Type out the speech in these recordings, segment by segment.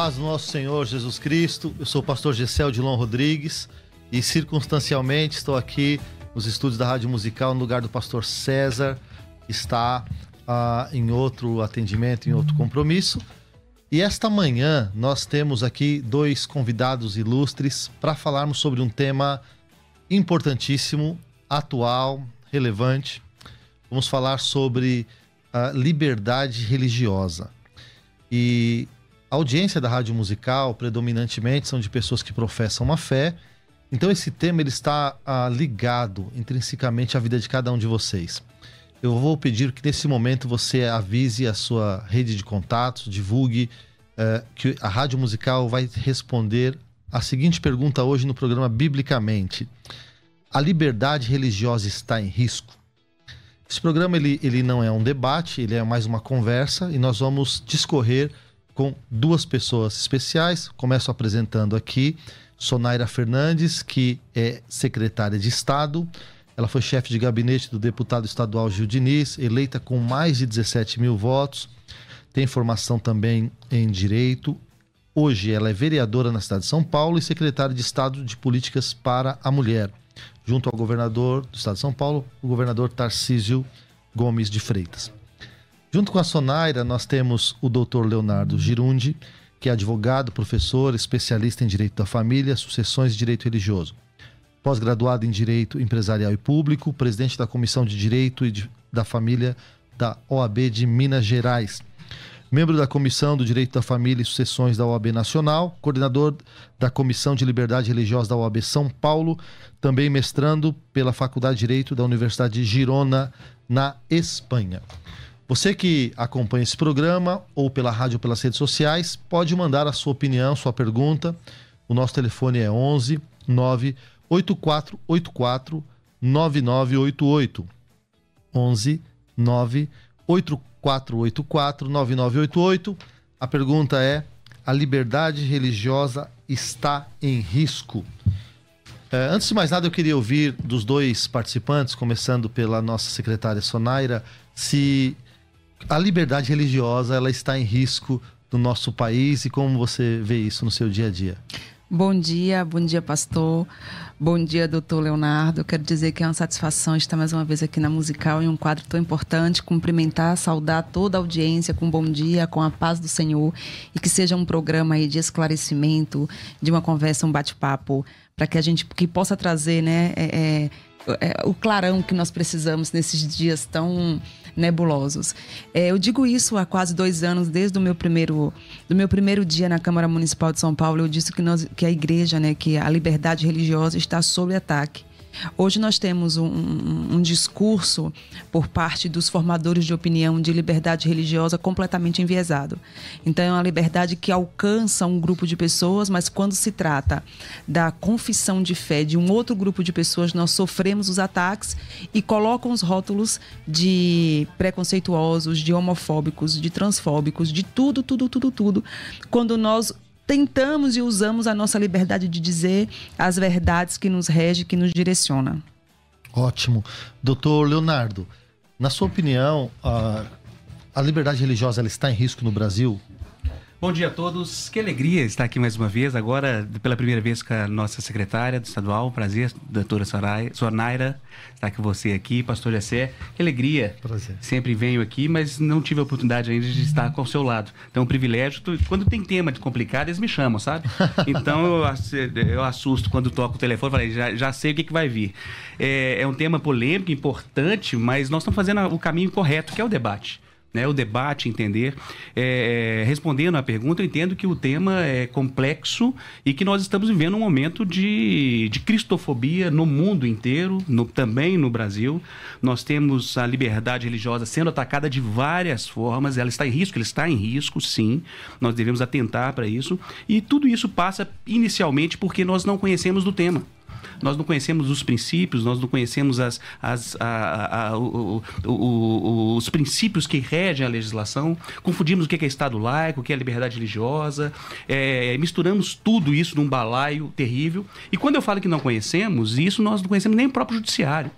Paz do nosso Senhor Jesus Cristo. Eu sou o pastor Gessel Dilon Rodrigues e circunstancialmente estou aqui nos estúdios da Rádio Musical no lugar do pastor César, que está uh, em outro atendimento, em outro compromisso. E esta manhã nós temos aqui dois convidados ilustres para falarmos sobre um tema importantíssimo, atual, relevante. Vamos falar sobre a liberdade religiosa. E a audiência da rádio musical, predominantemente, são de pessoas que professam uma fé. Então, esse tema ele está ah, ligado intrinsecamente à vida de cada um de vocês. Eu vou pedir que nesse momento você avise a sua rede de contatos, divulgue eh, que a rádio musical vai responder a seguinte pergunta hoje no programa Biblicamente: A liberdade religiosa está em risco? Esse programa ele, ele não é um debate, ele é mais uma conversa e nós vamos discorrer com duas pessoas especiais. Começo apresentando aqui Sonaira Fernandes, que é secretária de Estado. Ela foi chefe de gabinete do deputado estadual Gil Diniz, eleita com mais de 17 mil votos. Tem formação também em Direito. Hoje ela é vereadora na cidade de São Paulo e secretária de Estado de Políticas para a Mulher, junto ao governador do estado de São Paulo, o governador Tarcísio Gomes de Freitas. Junto com a Sonaira, nós temos o doutor Leonardo Girundi, que é advogado, professor, especialista em direito da família, sucessões e direito religioso. Pós-graduado em direito empresarial e público, presidente da Comissão de Direito e de, da Família da OAB de Minas Gerais. Membro da Comissão do Direito da Família e Sucessões da OAB Nacional, coordenador da Comissão de Liberdade Religiosa da OAB São Paulo, também mestrando pela Faculdade de Direito da Universidade de Girona, na Espanha. Você que acompanha esse programa ou pela rádio ou pelas redes sociais, pode mandar a sua opinião, sua pergunta. O nosso telefone é 11 98484 9988. 11 98484 9988. A pergunta é: a liberdade religiosa está em risco? É, antes de mais nada, eu queria ouvir dos dois participantes, começando pela nossa secretária Sonaira, se a liberdade religiosa ela está em risco no nosso país e como você vê isso no seu dia a dia? Bom dia, bom dia, pastor. Bom dia, doutor Leonardo. Quero dizer que é uma satisfação estar mais uma vez aqui na Musical em um quadro tão importante. Cumprimentar, saudar toda a audiência com bom dia, com a paz do Senhor e que seja um programa aí de esclarecimento, de uma conversa, um bate-papo, para que a gente que possa trazer, né, é, é, é, o clarão que nós precisamos nesses dias tão nebulosos. É, eu digo isso há quase dois anos, desde o meu primeiro, do meu primeiro dia na Câmara Municipal de São Paulo. Eu disse que, nós, que a igreja, né, que a liberdade religiosa está sob ataque. Hoje nós temos um, um, um, discurso por parte dos formadores de opinião de liberdade religiosa completamente enviesado. Então é uma liberdade que alcança um grupo de pessoas, mas quando se trata da confissão de fé de um outro grupo de pessoas, nós sofremos os ataques e colocam os rótulos de preconceituosos, de homofóbicos, de transfóbicos, de tudo, tudo, tudo, tudo. Quando nós tentamos e usamos a nossa liberdade de dizer as verdades que nos rege, que nos direciona. Ótimo. Doutor Leonardo, na sua opinião, a, a liberdade religiosa está em risco no Brasil? Bom dia a todos. Que alegria estar aqui mais uma vez, agora pela primeira vez com a nossa secretária do estadual. Prazer, doutora Sornaira, estar com você aqui, pastor Jessé. Que alegria. Prazer. Sempre venho aqui, mas não tive a oportunidade ainda de estar com o seu lado. Então, é um privilégio. Quando tem tema de complicado, eles me chamam, sabe? Então, eu, eu assusto quando toco o telefone, falei, já, já sei o que, que vai vir. É, é um tema polêmico, importante, mas nós estamos fazendo o caminho correto, que é o debate né, o debate, entender. É, é, respondendo à pergunta, eu entendo que o tema é complexo e que nós estamos vivendo um momento de, de cristofobia no mundo inteiro, no, também no Brasil. Nós temos a liberdade religiosa sendo atacada de várias formas, ela está em risco, ela está em risco, sim. Nós devemos atentar para isso. E tudo isso passa inicialmente porque nós não conhecemos do tema nós não conhecemos os princípios, nós não conhecemos as, as, a, a, a, o, o, os princípios que regem a legislação, confundimos o que é Estado laico, o que é liberdade religiosa, é, misturamos tudo isso num balaio terrível. E quando eu falo que não conhecemos, isso nós não conhecemos nem o próprio judiciário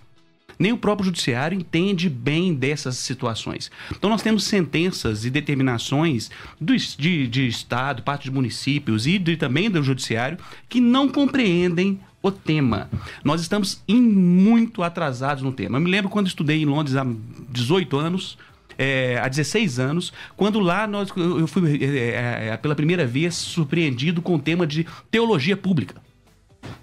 nem o próprio judiciário entende bem dessas situações. Então, nós temos sentenças e determinações do, de, de Estado, parte de municípios e de, também do judiciário que não compreendem o tema. Nós estamos em muito atrasados no tema. Eu me lembro quando estudei em Londres há 18 anos, é, há 16 anos, quando lá nós, eu fui é, é, pela primeira vez surpreendido com o tema de teologia pública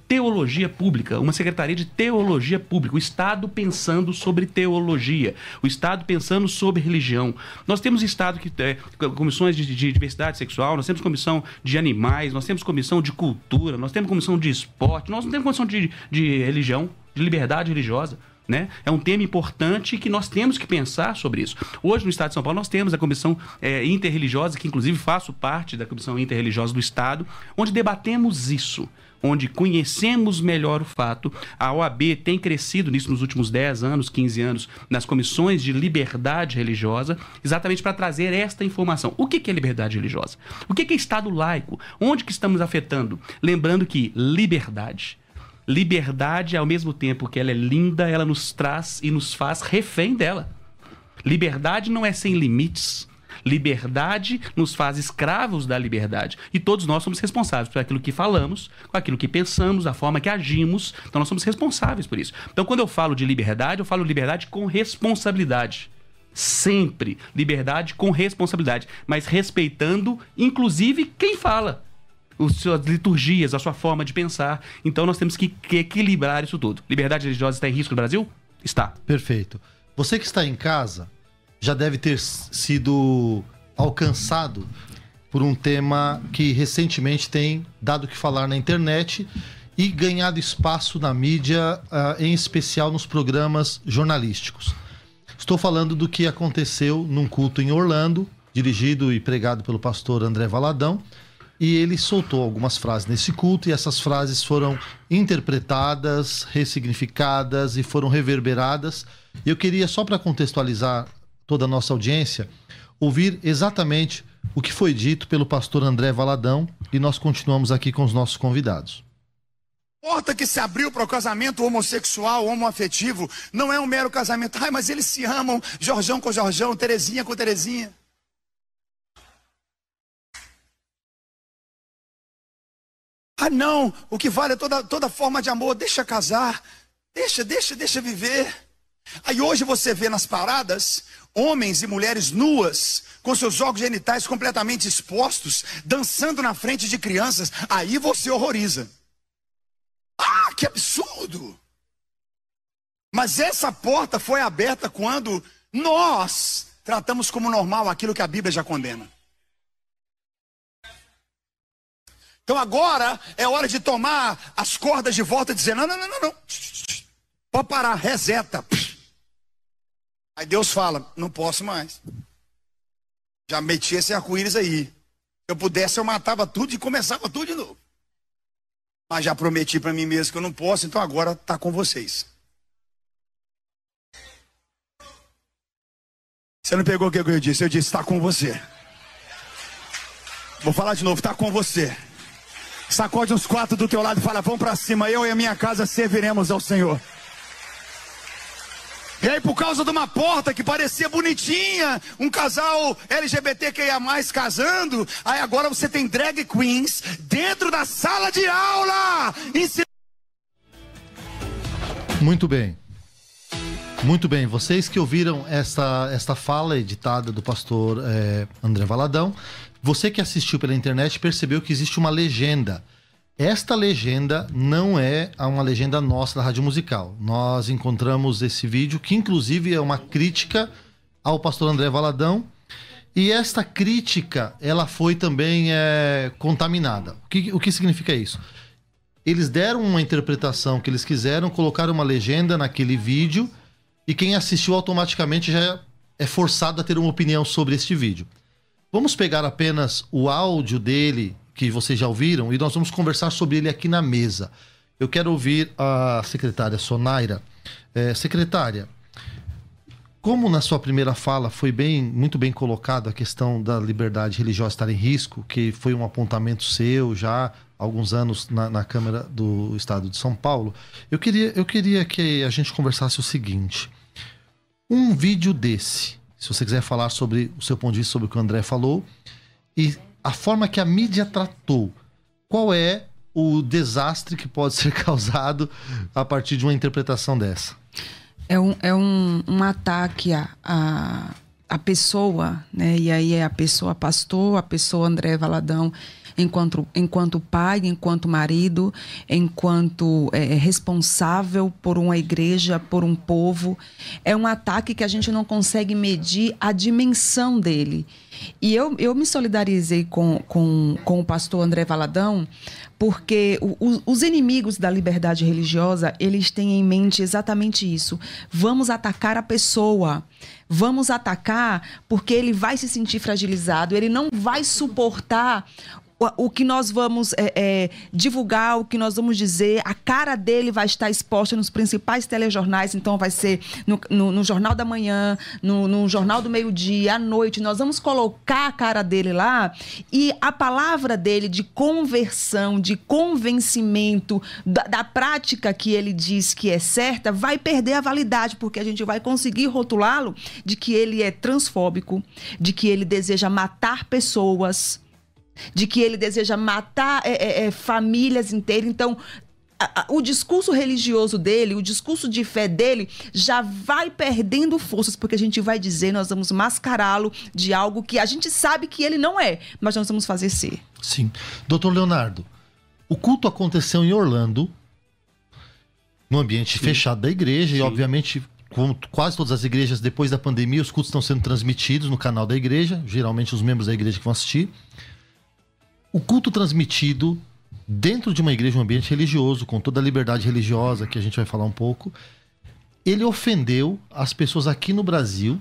teologia pública, uma secretaria de teologia pública, o Estado pensando sobre teologia, o Estado pensando sobre religião. Nós temos Estado que é, comissões de, de, diversidade sexual, nós temos comissão de animais, nós temos comissão de cultura, nós temos comissão de esporte, nós não temos comissão de, de religião, de liberdade religiosa. Né? É um tema importante que nós temos que pensar sobre isso. Hoje, no Estado de São Paulo, nós temos a Comissão é, Interreligiosa, que inclusive faço parte da Comissão Interreligiosa do Estado, onde debatemos isso onde conhecemos melhor o fato. A OAB tem crescido nisso nos últimos 10 anos, 15 anos, nas comissões de liberdade religiosa, exatamente para trazer esta informação. O que é liberdade religiosa? O que é Estado laico? Onde que estamos afetando? Lembrando que liberdade. Liberdade, ao mesmo tempo que ela é linda, ela nos traz e nos faz refém dela. Liberdade não é sem limites. Liberdade nos faz escravos da liberdade. E todos nós somos responsáveis por aquilo que falamos, por aquilo que pensamos, a forma que agimos. Então nós somos responsáveis por isso. Então quando eu falo de liberdade, eu falo liberdade com responsabilidade. Sempre liberdade com responsabilidade, mas respeitando inclusive quem fala as suas liturgias, a sua forma de pensar. Então nós temos que, equilibrar isso tudo. Liberdade religiosa está em risco no Brasil? Está. Perfeito. Você que está em casa, já deve ter sido alcançado por um tema que recentemente tem dado que falar na internet e ganhado espaço na mídia, uh, em especial nos programas jornalísticos. Estou falando do que aconteceu num culto em Orlando, dirigido e pregado pelo pastor André Valadão, e ele soltou algumas frases nesse culto e essas frases foram interpretadas, ressignificadas e foram reverberadas. Eu queria só para contextualizar toda a nossa audiência, ouvir exatamente o que foi dito pelo pastor André Valadão e nós continuamos aqui com os nossos convidados. Porta que se abriu para o casamento homossexual, homoafetivo, não é um mero casamento. Ai, mas eles se amam, Jorjão com Jorjão, Terezinha com Terezinha. Ah, não, o que vale é toda, toda forma de amor, deixa casar, deixa, deixa, deixa viver. Aí hoje você vê nas paradas homens e mulheres nuas, com seus órgãos genitais completamente expostos, dançando na frente de crianças. Aí você horroriza. Ah, que absurdo! Mas essa porta foi aberta quando nós tratamos como normal aquilo que a Bíblia já condena. Então agora é hora de tomar as cordas de volta e dizer: não, não, não, não, não. Pode parar, reseta. Aí Deus fala: não posso mais. Já meti esse arco-íris aí. Se eu pudesse, eu matava tudo e começava tudo de novo. Mas já prometi para mim mesmo que eu não posso, então agora está com vocês. Você não pegou o que eu disse? Eu disse: está com você. Vou falar de novo: está com você. Sacode os quatro do teu lado e fala: vamos para cima. Eu e a minha casa serviremos ao Senhor. E aí, por causa de uma porta que parecia bonitinha, um casal LGBTQIA casando, aí agora você tem drag queens dentro da sala de aula. Muito bem. Muito bem, vocês que ouviram esta, esta fala editada do pastor é, André Valadão, você que assistiu pela internet percebeu que existe uma legenda esta legenda não é uma legenda nossa da Rádio Musical. Nós encontramos esse vídeo, que inclusive é uma crítica ao pastor André Valadão. E esta crítica, ela foi também é, contaminada. O que, o que significa isso? Eles deram uma interpretação que eles quiseram, colocaram uma legenda naquele vídeo, e quem assistiu automaticamente já é forçado a ter uma opinião sobre este vídeo. Vamos pegar apenas o áudio dele que vocês já ouviram, e nós vamos conversar sobre ele aqui na mesa. Eu quero ouvir a secretária Sonaira. É, secretária, como na sua primeira fala foi bem, muito bem colocado a questão da liberdade religiosa estar em risco, que foi um apontamento seu já há alguns anos na, na Câmara do Estado de São Paulo, eu queria, eu queria que a gente conversasse o seguinte: um vídeo desse, se você quiser falar sobre o seu ponto de vista sobre o que o André falou, e a forma que a mídia tratou, qual é o desastre que pode ser causado a partir de uma interpretação dessa? É um, é um, um ataque a, a, a pessoa, né? E aí é a pessoa pastor, a pessoa André Valadão, enquanto, enquanto pai, enquanto marido, enquanto é, responsável por uma igreja, por um povo. É um ataque que a gente não consegue medir a dimensão dele. E eu, eu me solidarizei com, com, com o pastor André Valadão, porque o, o, os inimigos da liberdade religiosa, eles têm em mente exatamente isso. Vamos atacar a pessoa. Vamos atacar porque ele vai se sentir fragilizado, ele não vai suportar o, que nós vamos é, é, divulgar, o que nós vamos dizer, a cara dele vai estar exposta nos principais telejornais, então vai ser no, no, no Jornal da Manhã, no, no Jornal do Meio-Dia, à noite. Nós vamos colocar a cara dele lá e a palavra dele de conversão, de convencimento da, da prática que ele diz que é certa, vai perder a validade, porque a gente vai conseguir rotulá-lo de que ele é transfóbico, de que ele deseja matar pessoas de que ele deseja matar é, é, é famílias inteiras. Então, o discurso religioso dele, o discurso de fé dele, já vai perdendo forças, porque a gente vai dizer, nós vamos mascará-lo de algo que a gente sabe que ele não é, mas nós vamos fazer ser. Sim. Doutor Leonardo, o culto aconteceu em Orlando, no ambiente Sim. fechado da igreja, Sim. e obviamente como quase todas as igrejas, depois da pandemia, os cultos estão sendo transmitidos no canal da igreja, geralmente os membros da igreja que vão assistir o culto transmitido dentro de uma igreja, um ambiente religioso, com toda a liberdade religiosa, que a gente vai falar um pouco, ele ofendeu as pessoas aqui no Brasil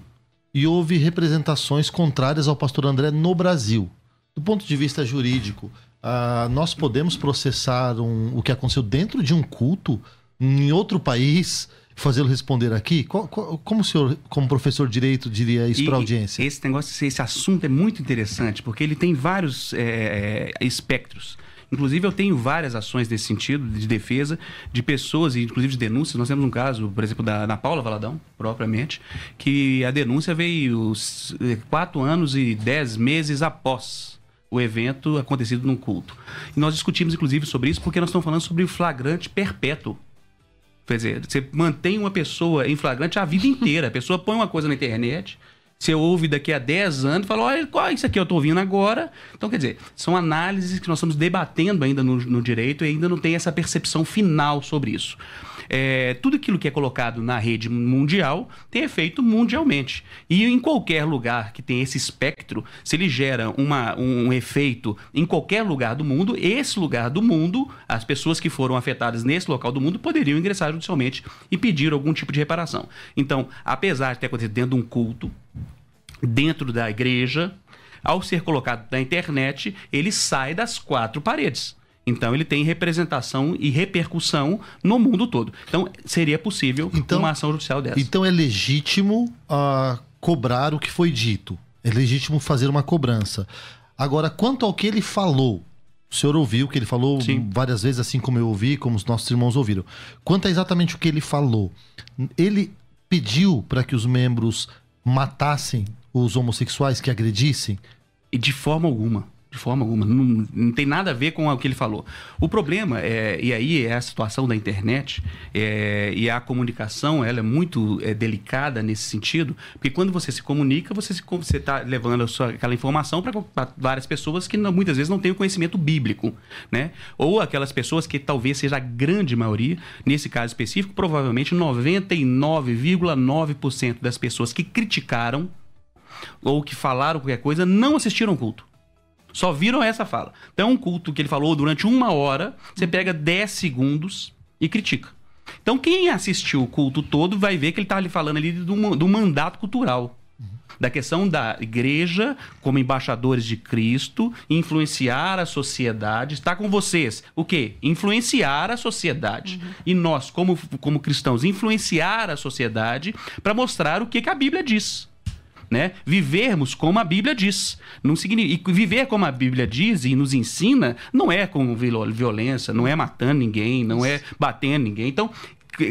e houve representações contrárias ao pastor André no Brasil. Do ponto de vista jurídico, uh, nós podemos processar um, o que aconteceu dentro de um culto em outro país fazê-lo responder aqui? como o senhor, como professor de direito, diria isso para a audiência? Esse negócio, esse assunto é muito interessante, porque ele tem vários é, é, espectros. Inclusive, eu tenho várias ações nesse sentido, de defesa de pessoas, e inclusive de denúncias. Nós temos um caso, por exemplo, da Ana Paula Valadão, propriamente, que a denúncia veio é, quatro anos e dez meses após o evento acontecido num culto. E nós discutimos, inclusive, sobre isso, porque nós estamos falando sobre o flagrante perpétuo Quer dizer, você mantém uma pessoa em flagrante a vida inteira. A pessoa põe uma coisa na internet, você ouve daqui a 10 anos e fala, olha, qual é isso aqui eu estou ouvindo agora? Então, quer dizer, são análises que nós estamos debatendo ainda no, no direito e ainda não tem essa percepção final sobre isso. É, tudo aquilo que é colocado na rede mundial tem efeito mundialmente. E em qualquer lugar que tem esse espectro, se ele gera uma, um efeito em qualquer lugar do mundo, esse lugar do mundo, as pessoas que foram afetadas nesse local do mundo poderiam ingressar judicialmente e pedir algum tipo de reparação. Então, apesar de ter acontecido dentro de um culto, dentro da igreja, ao ser colocado na internet, ele sai das quatro paredes. Então ele tem representação e repercussão no mundo todo. Então seria possível então, uma ação judicial dessa. Então é legítimo uh, cobrar o que foi dito. É legítimo fazer uma cobrança. Agora, quanto ao que ele falou, o senhor ouviu o que ele falou Sim. várias vezes, assim como eu ouvi, como os nossos irmãos ouviram. Quanto a exatamente o que ele falou, ele pediu para que os membros matassem os homossexuais, que agredissem? E de forma alguma. De forma alguma. Não, não, tem nada a ver com o que ele falou. O problema, é, e aí é a situação da internet, é, e a comunicação, ela é muito é, delicada nesse sentido, porque quando você se comunica, você está levando sua, aquela informação para várias pessoas que não, muitas vezes não têm o conhecimento bíblico, né? Ou aquelas pessoas que talvez seja a grande maioria, nesse caso específico, provavelmente 99,9% das pessoas que criticaram ou que falaram qualquer coisa não assistiram culto. Só viram essa fala. Então, um culto que ele falou durante uma hora, você pega 10 segundos e critica. Então, quem assistiu o culto todo vai ver que ele está ali falando ali do, do mandato cultural da questão da igreja como embaixadores de Cristo, influenciar a sociedade, está com vocês. O quê? Influenciar a sociedade. Uhum. E nós, como, como cristãos, influenciar a sociedade para mostrar o que, que a Bíblia diz né? Vivermos como a Bíblia diz. Não significa, e viver como a Bíblia diz e nos ensina não é com violência, não é matando ninguém, não é batendo ninguém. Então,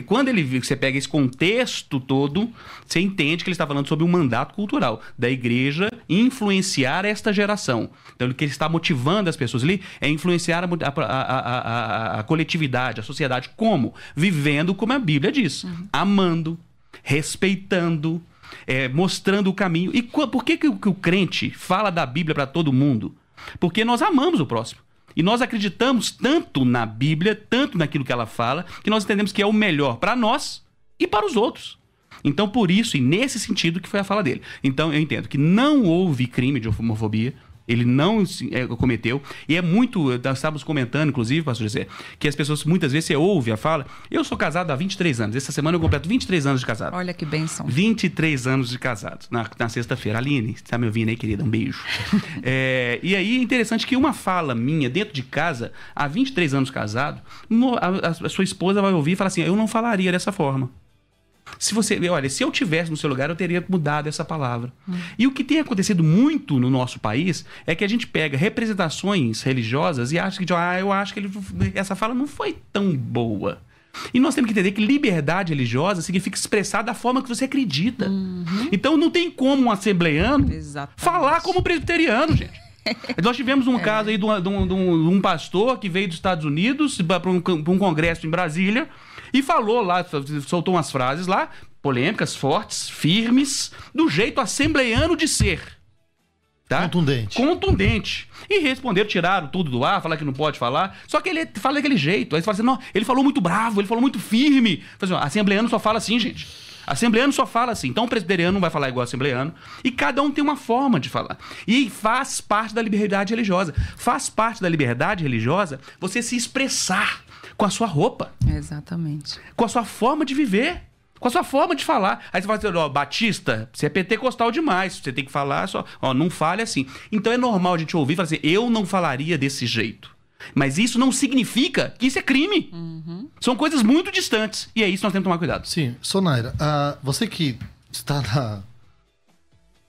quando ele você pega esse contexto todo, você entende que ele está falando sobre um mandato cultural da igreja influenciar esta geração. Então, o que ele está motivando as pessoas ali é influenciar a, a, a, a coletividade, a sociedade. Como? Vivendo como a Bíblia diz. Uhum. Amando, respeitando, é, mostrando o caminho. E por que, que, o, que o crente fala da Bíblia para todo mundo? Porque nós amamos o próximo. E nós acreditamos tanto na Bíblia, tanto naquilo que ela fala, que nós entendemos que é o melhor para nós e para os outros. Então, por isso, e nesse sentido que foi a fala dele. Então, eu entendo que não houve crime de homofobia, ele não é, cometeu. E é muito. Nós estávamos comentando, inclusive, pastor José, que as pessoas muitas vezes você ouve a fala. Eu sou casado há 23 anos. Essa semana eu completo 23 anos de casado. Olha que benção. 23 anos de casado. Na, na sexta-feira. Aline, você está me ouvindo aí, querida? Um beijo. é, e aí é interessante que uma fala minha dentro de casa, há 23 anos casado, a, a, a sua esposa vai ouvir e falar assim: eu não falaria dessa forma. Se você, olha, se eu tivesse no seu lugar, eu teria mudado essa palavra. Hum. E o que tem acontecido muito no nosso país é que a gente pega representações religiosas e acha que, ah, eu acho que ele, essa fala não foi tão boa. E nós temos que entender que liberdade religiosa significa expressar da forma que você acredita. Uhum. Então não tem como um assembleiano Exatamente. falar como presbiteriano, gente. Nós tivemos um é. caso aí de um, de, um, de um, pastor que veio dos Estados Unidos para um, um congresso em Brasília e falou lá, soltou umas frases lá, polêmicas, fortes, firmes, do jeito assembleiano de ser. Tá? Contundente. Contundente. E responderam, tiraram tudo do ar, falaram que não pode falar. Só que ele fala daquele jeito. Aí você fala assim, não, ele falou muito bravo, ele falou muito firme. Assim, assembleiano só fala assim, gente. Assembleiano só fala assim. Então o presbiteriano não vai falar igual assembleiano. E cada um tem uma forma de falar. E faz parte da liberdade religiosa. Faz parte da liberdade religiosa você se expressar com a sua roupa. Exatamente. Com a sua forma de viver. Com a sua forma de falar. Aí você fala assim, ó, Batista, você é pentecostal demais. Você tem que falar só, ó, não fale assim. Então é normal a gente ouvir e falar assim, eu não falaria desse jeito. Mas isso não significa que isso é crime. Uhum. São coisas muito distantes. E é isso que nós temos que tomar cuidado. Sim. Sonaira, uh, você que está na,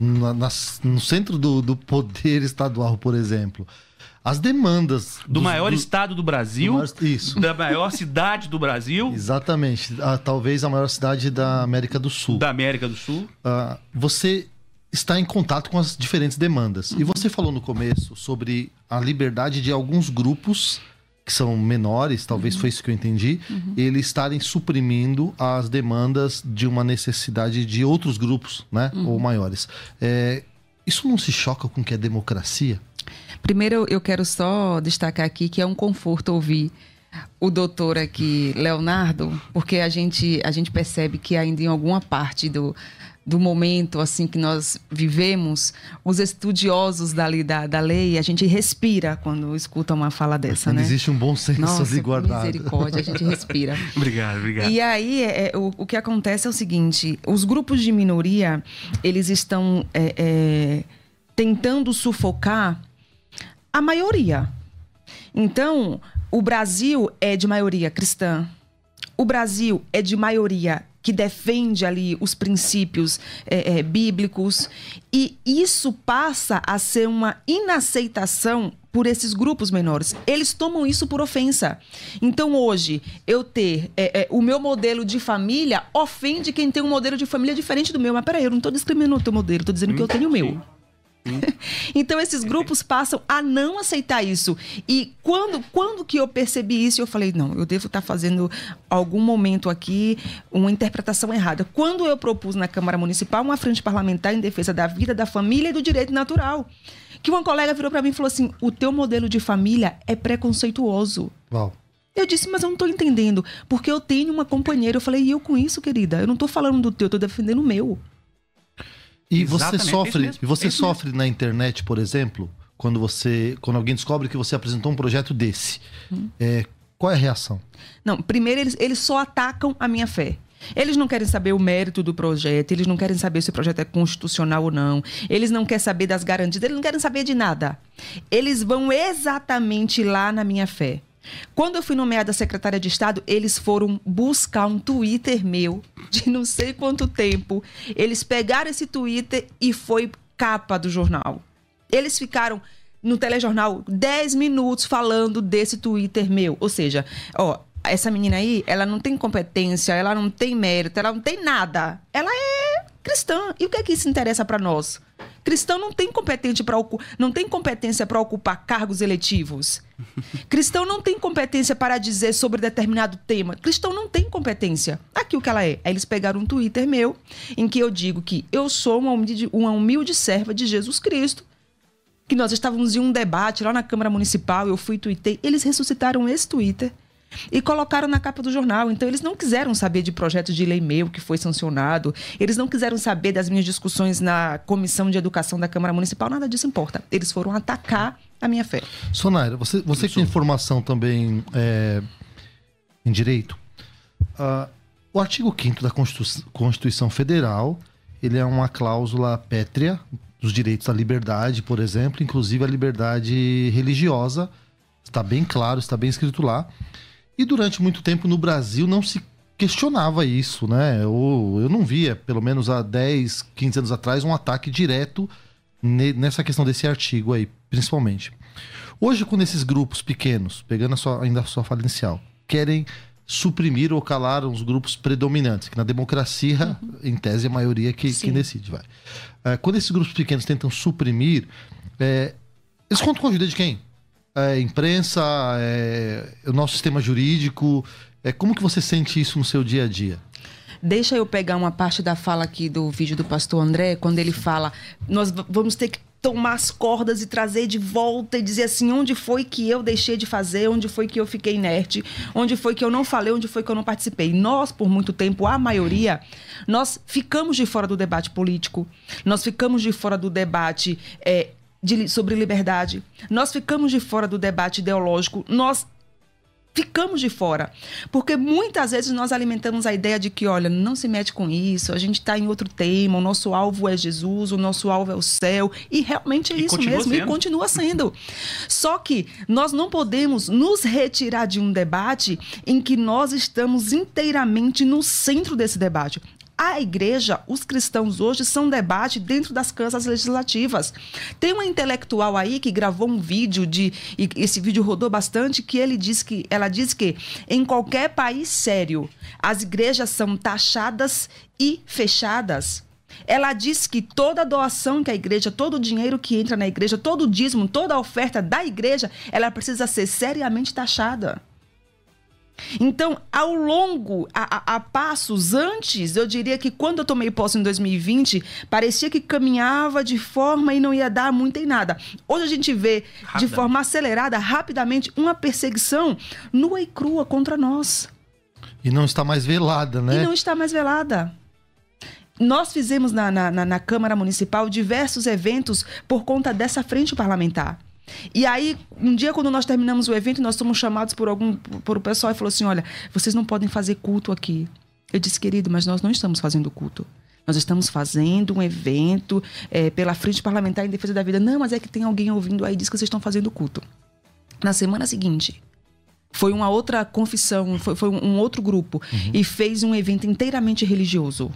na, na, no centro do, do poder estadual, por exemplo, as demandas. Do dos, maior do, estado do Brasil. Do maior, isso. Da maior cidade do Brasil. Exatamente. Ah, talvez a maior cidade da América do Sul. Da América do Sul. Ah, você está em contato com as diferentes demandas. E você falou no começo sobre a liberdade de alguns grupos que são menores, talvez uhum. foi isso que eu entendi, uhum. eles estarem suprimindo as demandas de uma necessidade de outros grupos, né, uhum. ou maiores. É, isso não se choca com o que é democracia? Primeiro, eu quero só destacar aqui que é um conforto ouvir o doutor aqui, Leonardo, porque a gente, a gente percebe que ainda em alguma parte do, do momento assim que nós vivemos, os estudiosos dali da, da lei, a gente respira quando escuta uma fala dessa, né? Existe um bom senso Nossa, ali guardado. misericórdia, a gente respira. obrigado, obrigado. E aí, é, o, o que acontece é o seguinte: os grupos de minoria, eles estão é, é, tentando sufocar a maioria. Então, o Brasil é de maioria cristã. O Brasil é de maioria que defende ali os princípios é, é, bíblicos. E isso passa a ser uma inaceitação por esses grupos menores. Eles tomam isso por ofensa. Então, hoje, eu ter é, é, o meu modelo de família ofende quem tem um modelo de família diferente do meu. Mas peraí, eu não estou discriminando o teu modelo, estou dizendo que eu tenho o meu. então esses grupos passam a não aceitar isso. E quando, quando que eu percebi isso, eu falei, não, eu devo estar fazendo algum momento aqui uma interpretação errada. Quando eu propus na Câmara Municipal uma frente parlamentar em defesa da vida, da família e do direito natural. Que uma colega virou para mim e falou assim: "O teu modelo de família é preconceituoso". Uau. Eu disse, mas eu não estou entendendo, porque eu tenho uma companheira. Eu falei, e eu com isso, querida? Eu não estou falando do teu, eu tô defendendo o meu. E Exatamente, você é sofre, e você é sofre na internet, por exemplo, quando você, quando alguém descobre que você apresentou um projeto desse. Hum. É, qual é a reação? Não, primeiro eles, eles só atacam a minha fé. Eles não querem saber o mérito do projeto, eles não querem saber se o projeto é constitucional ou não, eles não querem saber das garantias, eles não querem saber de nada. Eles vão exatamente lá na minha fé. Quando eu fui nomeada secretária de Estado, eles foram buscar um Twitter meu de não sei quanto tempo. Eles pegaram esse Twitter e foi capa do jornal. Eles ficaram no telejornal 10 minutos falando desse Twitter meu. Ou seja, ó, essa menina aí, ela não tem competência, ela não tem mérito, ela não tem nada. Ela é cristã. E o que é que isso interessa para nós? Cristão não tem competente para não tem competência para ocupar cargos eletivos. Cristão não tem competência para dizer sobre determinado tema. Cristão não tem competência. Aqui o que ela é. Aí eles pegaram um Twitter meu em que eu digo que eu sou uma humilde, uma humilde serva de Jesus Cristo. Que nós estávamos em um debate lá na Câmara Municipal, eu fui e tuitei. Eles ressuscitaram esse Twitter e colocaram na capa do jornal. Então, eles não quiseram saber de projetos de lei meu que foi sancionado, eles não quiseram saber das minhas discussões na Comissão de Educação da Câmara Municipal, nada disso importa. Eles foram atacar a minha fé. Sonaira, você, você que tem formação também é, em direito, uh, o artigo 5 da Constitu Constituição Federal, ele é uma cláusula pétrea dos direitos à liberdade, por exemplo, inclusive a liberdade religiosa, está bem claro, está bem escrito lá. E durante muito tempo no Brasil não se questionava isso, né? Eu, eu não via, pelo menos há 10, 15 anos atrás, um ataque direto nessa questão desse artigo aí, principalmente. Hoje, quando esses grupos pequenos, pegando a sua, ainda a sua fala inicial, querem suprimir ou calar os grupos predominantes, que na democracia, uhum. em tese, é a maioria que, que decide, vai. É, quando esses grupos pequenos tentam suprimir, é, eles contam com a ajuda de quem? É, imprensa, é, o nosso sistema jurídico. É, como que você sente isso no seu dia a dia? Deixa eu pegar uma parte da fala aqui do vídeo do pastor André, quando ele fala: nós vamos ter que tomar as cordas e trazer de volta e dizer assim, onde foi que eu deixei de fazer, onde foi que eu fiquei inerte, onde foi que eu não falei, onde foi que eu não participei. Nós, por muito tempo, a maioria, nós ficamos de fora do debate político, nós ficamos de fora do debate é, de, sobre liberdade. Nós ficamos de fora do debate ideológico. Nós ficamos de fora. Porque muitas vezes nós alimentamos a ideia de que, olha, não se mete com isso, a gente está em outro tema, o nosso alvo é Jesus, o nosso alvo é o céu. E realmente é e isso mesmo, sendo. e continua sendo. Só que nós não podemos nos retirar de um debate em que nós estamos inteiramente no centro desse debate a igreja, os cristãos hoje são debate dentro das casas legislativas. Tem uma intelectual aí que gravou um vídeo de e esse vídeo rodou bastante que ele diz que ela diz que em qualquer país sério as igrejas são taxadas e fechadas. Ela diz que toda doação que a igreja, todo o dinheiro que entra na igreja, todo o dízimo, toda a oferta da igreja, ela precisa ser seriamente taxada. Então, ao longo, a, a, a, passos antes, eu diria que quando eu tomei posse em 2020, parecia que caminhava de forma e não ia dar muito em nada. Hoje a gente vê de forma acelerada, rapidamente, uma perseguição nua e crua contra nós. E não está mais velada, né? E não está mais velada. Nós fizemos na, na, na Câmara Municipal diversos eventos por conta dessa frente parlamentar. E aí, um dia, quando nós terminamos o evento, nós somos chamados por algum por o pessoal e falou assim: olha, vocês não podem fazer culto aqui. Eu disse, querido, mas nós não estamos fazendo culto. Nós estamos fazendo um evento é, pela Frente Parlamentar em Defesa da Vida. Não, mas é que tem alguém ouvindo aí diz que vocês estão fazendo culto. Na semana seguinte, foi uma outra confissão, foi, foi um outro grupo uhum. e fez um evento inteiramente religioso.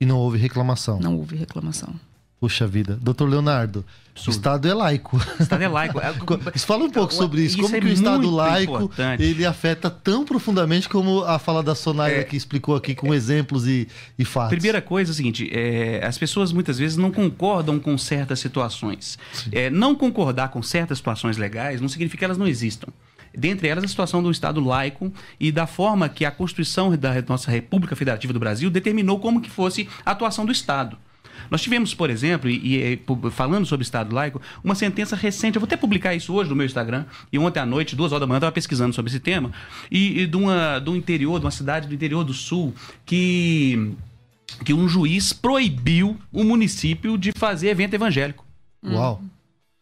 E não houve reclamação. Não houve reclamação. Puxa vida. Doutor Leonardo, o Estado é laico. O Estado é laico. É, Fala um pouco sobre isso. isso como é que o Estado laico importante. ele afeta tão profundamente como a fala da Sonaira é, que explicou aqui com é, exemplos e, e fatos. Primeira coisa é o seguinte, é, as pessoas muitas vezes não concordam com certas situações. É, não concordar com certas situações legais não significa que elas não existam dentre elas a situação do Estado laico e da forma que a Constituição da nossa República Federativa do Brasil determinou como que fosse a atuação do Estado. Nós tivemos, por exemplo, e, e, falando sobre Estado laico, uma sentença recente, eu vou até publicar isso hoje no meu Instagram, e ontem à noite, duas horas da manhã, eu estava pesquisando sobre esse tema, e, e de uma, do interior, de uma cidade do interior do sul, que, que um juiz proibiu o município de fazer evento evangélico. Uau!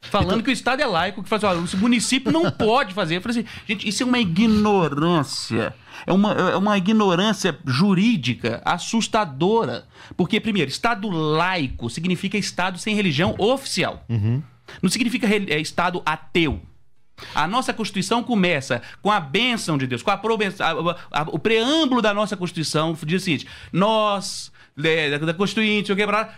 Falando então... que o Estado é laico, que faz, ó, o município não pode fazer. Eu falei assim, gente, isso é uma ignorância. É uma, é uma ignorância jurídica assustadora. Porque, primeiro, Estado laico significa Estado sem religião oficial. Uhum. Não significa é, Estado ateu. A nossa Constituição começa com a bênção de Deus, com a, a, a, o preâmbulo da nossa Constituição diz o seguinte: nós da, da Constituinte,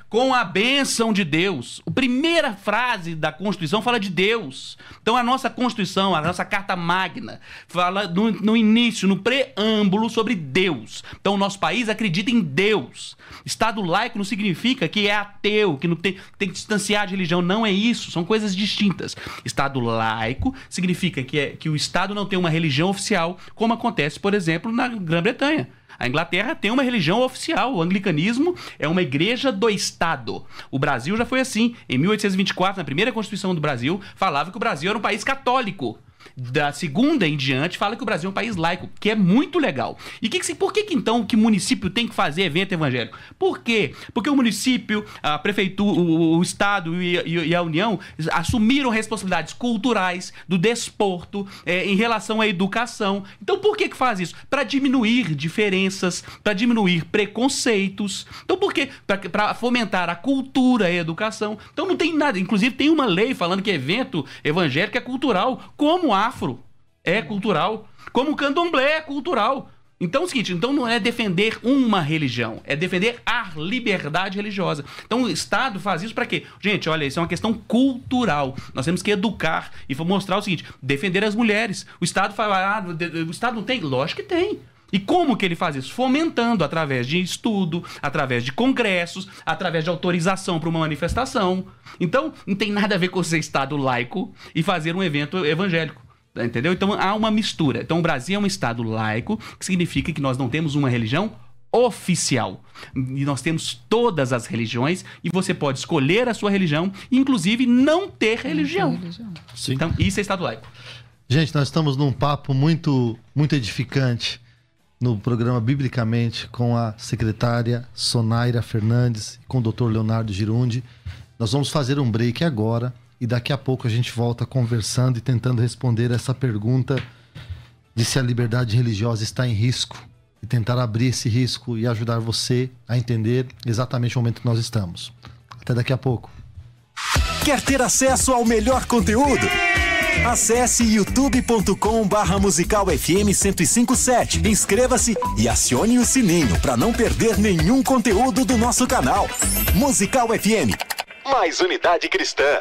com a bênção de Deus. A primeira frase da Constituição fala de Deus. Então a nossa Constituição, a nossa Carta Magna, fala no, no início, no preâmbulo, sobre Deus. Então o nosso país acredita em Deus. Estado laico não significa que é ateu, que não tem, tem que distanciar de religião. Não é isso, são coisas distintas. Estado laico significa que, é, que o Estado não tem uma religião oficial, como acontece, por exemplo, na Grã-Bretanha. A Inglaterra tem uma religião oficial. O anglicanismo é uma igreja do Estado. O Brasil já foi assim. Em 1824, na primeira Constituição do Brasil, falava que o Brasil era um país católico da segunda em diante fala que o Brasil é um país laico, que é muito legal. E que, que, por que, que então que município tem que fazer evento evangélico? Por quê? Porque o município, a prefeitura, o, o Estado e, e, e, a União assumiram responsabilidades culturais, do desporto, é, em relação à educação. Então por que, que faz isso? Para diminuir diferenças, para diminuir preconceitos. Então por quê? Para fomentar a cultura e a educação. Então não tem nada. Inclusive tem uma lei falando que evento evangélico é cultural. Como afro é cultural, como o candomblé é cultural. Então é o seguinte, então não é defender uma religião, é defender a liberdade religiosa. Então o Estado faz isso para quê? Gente, olha, isso é uma questão cultural. Nós temos que educar e mostrar o seguinte, defender as mulheres. O Estado fala, ah, o Estado não tem? Lógico que tem. E como que ele faz isso? Fomentando através de estudo, através de congressos, através de autorização para uma manifestação. Então, não tem nada a ver com ser Estado laico e fazer um evento evangélico. Entendeu? Então há uma mistura. Então o Brasil é um Estado laico, que significa que nós não temos uma religião oficial. E nós temos todas as religiões e você pode escolher a sua religião, inclusive não ter religião. religião. Então, isso é Estado laico. Gente, nós estamos num papo muito, muito edificante no programa Biblicamente com a secretária Sonaira Fernandes e com o Dr. Leonardo Girundi. Nós vamos fazer um break agora e daqui a pouco a gente volta conversando e tentando responder essa pergunta de se a liberdade religiosa está em risco e tentar abrir esse risco e ajudar você a entender exatamente o momento que nós estamos. Até daqui a pouco. Quer ter acesso ao melhor conteúdo? Acesse youtube.com barra musical FM 1057. Inscreva-se e acione o sininho para não perder nenhum conteúdo do nosso canal. Musical FM. Mais unidade cristã.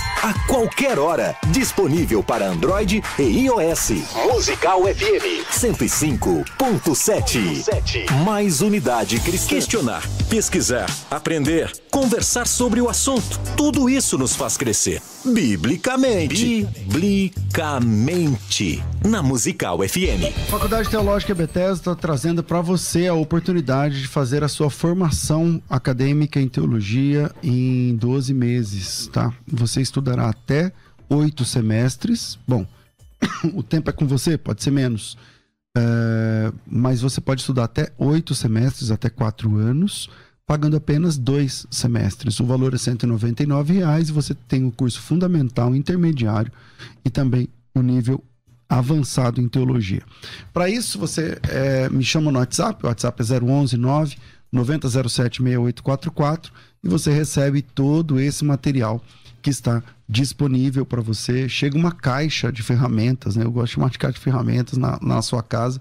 A qualquer hora. Disponível para Android e iOS. Musical FM 105.7. Mais unidade cristã. Questionar, pesquisar, aprender, conversar sobre o assunto. Tudo isso nos faz crescer. Biblicamente. Biblicamente. Na Musical FM. Faculdade Teológica Bethesda está trazendo para você a oportunidade de fazer a sua formação acadêmica em teologia em 12 meses, tá? Você estudará até oito semestres. Bom, o tempo é com você, pode ser menos. É, mas você pode estudar até oito semestres, até quatro anos, pagando apenas dois semestres. O valor é 199 reais você tem o curso fundamental, intermediário e também o nível avançado em teologia. Para isso, você é, me chama no WhatsApp, o WhatsApp é 011 9 9007 6844 e você recebe todo esse material que está disponível para você. Chega uma caixa de ferramentas, né? Eu gosto de chamar de caixa de ferramentas na, na sua casa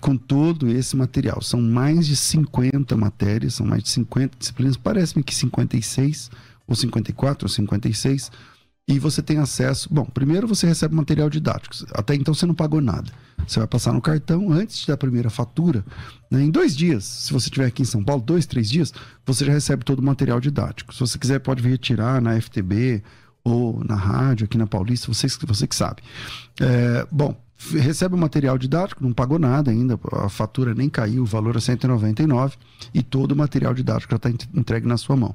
com todo esse material. São mais de 50 matérias, são mais de 50 disciplinas, parece-me que 56 ou 54 ou 56 e você tem acesso. Bom, primeiro você recebe material didático. Até então você não pagou nada. Você vai passar no cartão antes da primeira fatura. Né? Em dois dias, se você estiver aqui em São Paulo, dois, três dias, você já recebe todo o material didático. Se você quiser, pode retirar na FTB ou na rádio, aqui na Paulista, você, você que sabe. É, bom, recebe o material didático, não pagou nada ainda, a fatura nem caiu, o valor é 199 e todo o material didático já está entregue na sua mão.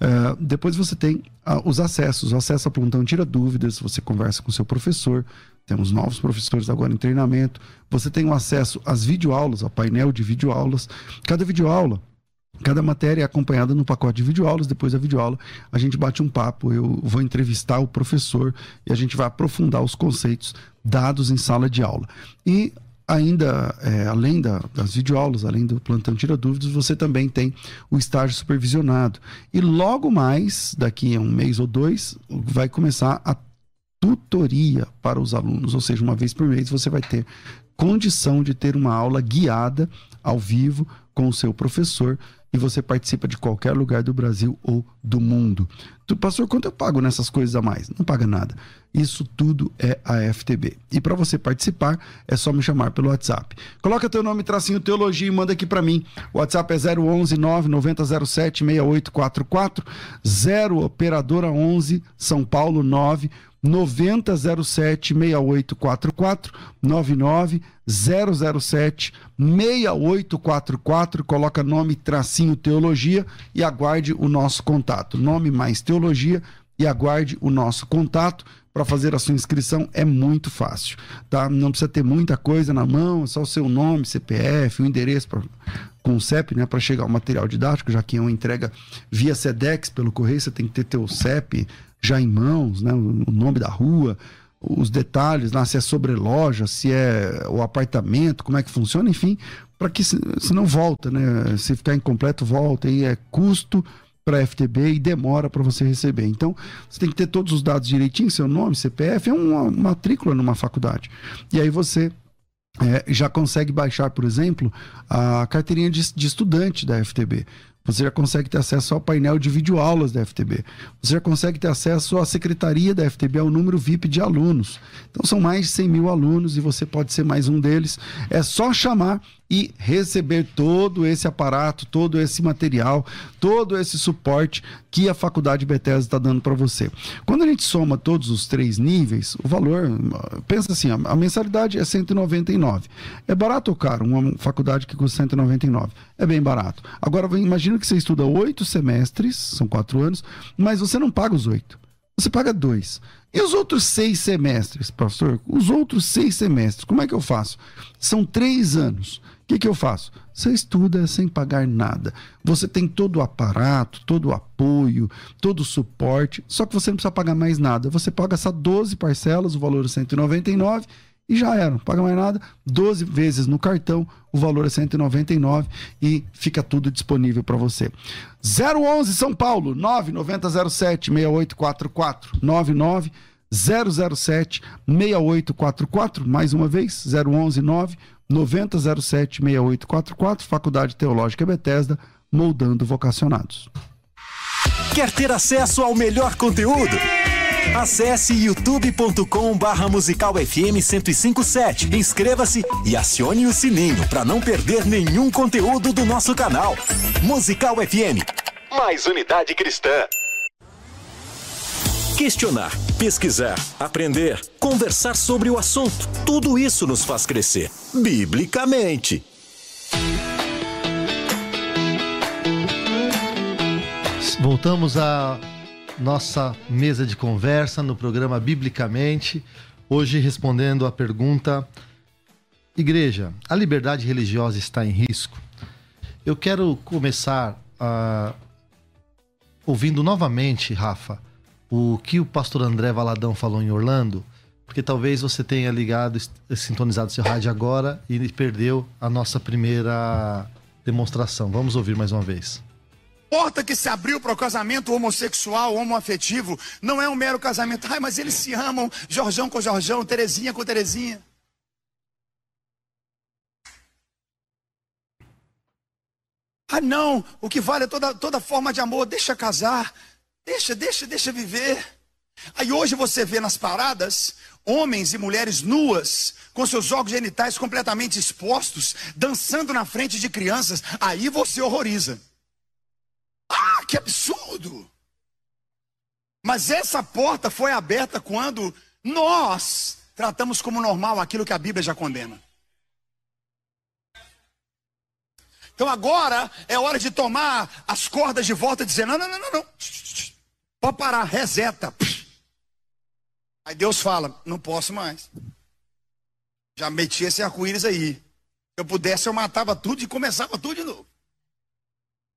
Uh, depois você tem uh, os acessos, o acesso a plantão tira dúvidas, você conversa com seu professor, temos novos professores agora em treinamento, você tem o acesso às videoaulas, ao painel de videoaulas, cada videoaula Cada matéria é acompanhada no pacote de videoaulas. Depois da videoaula, a gente bate um papo. Eu vou entrevistar o professor e a gente vai aprofundar os conceitos dados em sala de aula. E ainda, é, além da, das videoaulas, além do plantão Tira Dúvidas, você também tem o estágio supervisionado. E logo mais, daqui a um mês ou dois, vai começar a tutoria para os alunos, ou seja, uma vez por mês você vai ter condição de ter uma aula guiada ao vivo com o seu professor e você participa de qualquer lugar do Brasil ou do mundo. Tu, pastor, quanto eu pago nessas coisas a mais? Não paga nada. Isso tudo é a FTB. E para você participar, é só me chamar pelo WhatsApp. Coloca teu nome, tracinho teologia e manda aqui para mim. O WhatsApp é 011 99007 6844 0 operadora 11 São Paulo 9 9007 6844 99 007 6844 coloca nome tracinho teologia e aguarde o nosso contato. Nome mais teologia e aguarde o nosso contato. Para fazer a sua inscrição é muito fácil tá? Não precisa ter muita coisa na mão é só o seu nome CPF o endereço pra, com o CEP né? Para chegar o material didático já que é uma entrega via Sedex pelo correio você tem que ter teu CEP já em mãos, né? o nome da rua, os detalhes se é sobre loja, se é o apartamento, como é que funciona, enfim, para que se, não volta, né? Se ficar incompleto, volta e é custo para a FTB e demora para você receber. Então, você tem que ter todos os dados direitinho, seu nome, CPF, é uma matrícula numa faculdade. E aí você é, já consegue baixar, por exemplo, a carteirinha de, de estudante da FTB. Você já consegue ter acesso ao painel de videoaulas da FTB. Você já consegue ter acesso à secretaria da FTB, ao número VIP de alunos. Então são mais de 100 mil alunos e você pode ser mais um deles. É só chamar e receber todo esse aparato, todo esse material, todo esse suporte que a Faculdade Bethesda está dando para você. Quando a gente soma todos os três níveis, o valor, pensa assim, a mensalidade é 199. É barato ou caro? Uma faculdade que custa 199. É bem barato. Agora, imagina que você estuda oito semestres, são quatro anos, mas você não paga os oito. Você paga dois. E os outros seis semestres, pastor? Os outros seis semestres, como é que eu faço? São três anos que, que eu faço? Você estuda sem pagar nada. Você tem todo o aparato, todo o apoio, todo o suporte, só que você não precisa pagar mais nada. Você paga só 12 parcelas, o valor é 199 e já era, não paga mais nada. 12 vezes no cartão, o valor é 199 e fica tudo disponível para você. 011 São Paulo, 9907 6844 99 007 6844, mais uma vez, 011 9 9007 6844, Faculdade Teológica Bethesda, moldando vocacionados. Quer ter acesso ao melhor conteúdo? Acesse youtube.com barra musical FM 1057. Inscreva-se e acione o sininho para não perder nenhum conteúdo do nosso canal. Musical FM. Mais unidade cristã. Questionar, pesquisar, aprender, conversar sobre o assunto. Tudo isso nos faz crescer, biblicamente. Voltamos à nossa mesa de conversa no programa Biblicamente. Hoje respondendo a pergunta: Igreja, a liberdade religiosa está em risco? Eu quero começar uh, ouvindo novamente, Rafa, o que o pastor André Valadão falou em Orlando, porque talvez você tenha ligado, sintonizado seu rádio agora e perdeu a nossa primeira demonstração. Vamos ouvir mais uma vez porta que se abriu para o casamento homossexual, homoafetivo, não é um mero casamento. Ai, mas eles se amam, Jorjão com Jorjão, Terezinha com Terezinha. Ah, não, o que vale é toda, toda forma de amor, deixa casar, deixa, deixa, deixa viver. Aí hoje você vê nas paradas homens e mulheres nuas, com seus órgãos genitais completamente expostos, dançando na frente de crianças. Aí você horroriza. Ah, que absurdo! Mas essa porta foi aberta quando nós tratamos como normal aquilo que a Bíblia já condena. Então agora é hora de tomar as cordas de volta e dizer: não, não, não, não, não. Pode parar, reseta. Aí Deus fala: não posso mais. Já meti esse arco-íris aí. Se eu pudesse, eu matava tudo e começava tudo de novo.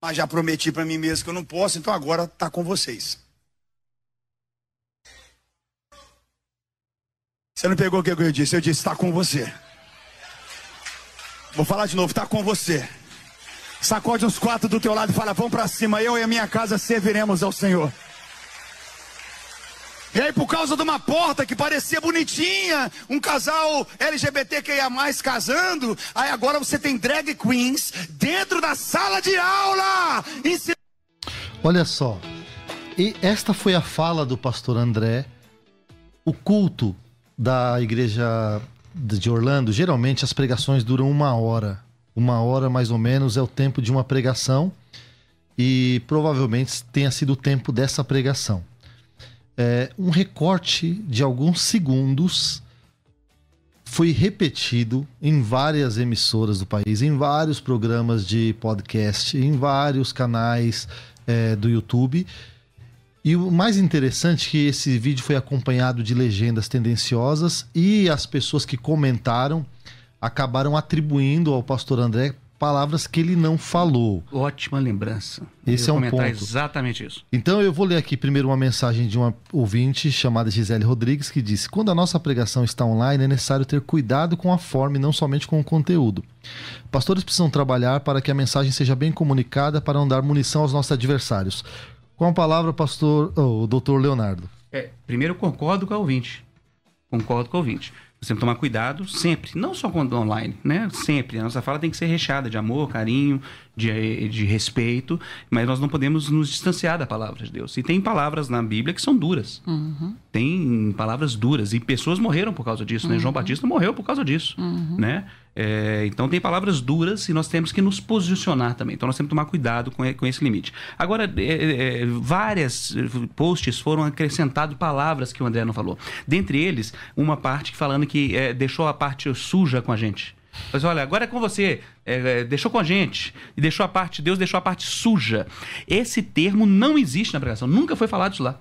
Mas já prometi para mim mesmo que eu não posso, então agora está com vocês. Você não pegou o que eu disse? Eu disse: está com você. Vou falar de novo: está com você. Sacode uns quatro do teu lado e fala: vamos para cima. Eu e a minha casa serviremos ao Senhor. E aí, por causa de uma porta que parecia bonitinha, um casal LGBTQIA casando, aí agora você tem drag queens dentro da sala de aula. Olha só, e esta foi a fala do pastor André. O culto da igreja de Orlando, geralmente as pregações duram uma hora. Uma hora mais ou menos é o tempo de uma pregação e provavelmente tenha sido o tempo dessa pregação é, um recorte de alguns segundos foi repetido em várias emissoras do país, em vários programas de podcast, em vários canais é, do YouTube. E o mais interessante é que esse vídeo foi acompanhado de legendas tendenciosas e as pessoas que comentaram acabaram atribuindo ao pastor André palavras que ele não falou. Ótima lembrança. Esse é um ponto. exatamente isso. Então eu vou ler aqui primeiro uma mensagem de uma ouvinte chamada Gisele Rodrigues que disse: "Quando a nossa pregação está online, é necessário ter cuidado com a forma e não somente com o conteúdo. Pastores precisam trabalhar para que a mensagem seja bem comunicada para não dar munição aos nossos adversários." Com a palavra, pastor, oh, o doutor Leonardo. É, primeiro concordo com a ouvinte. Concordo com a ouvinte. Que tomar cuidado sempre, não só quando online, né? Sempre. A nossa fala tem que ser recheada de amor, carinho, de, de respeito, mas nós não podemos nos distanciar da palavra de Deus. E tem palavras na Bíblia que são duras. Uhum. Tem palavras duras. E pessoas morreram por causa disso, né? uhum. né? João Batista morreu por causa disso, uhum. né? É, então tem palavras duras e nós temos que nos posicionar também. Então nós temos que tomar cuidado com, com esse limite. Agora, é, é, é várias posts foram acrescentados palavras que o André não falou. Dentre eles, uma parte falando que é, deixou a parte suja com a gente. Mas olha, agora é com você. É, é, deixou com a gente. E deixou a parte, Deus deixou a parte suja. Esse termo não existe na pregação. Nunca foi falado isso lá.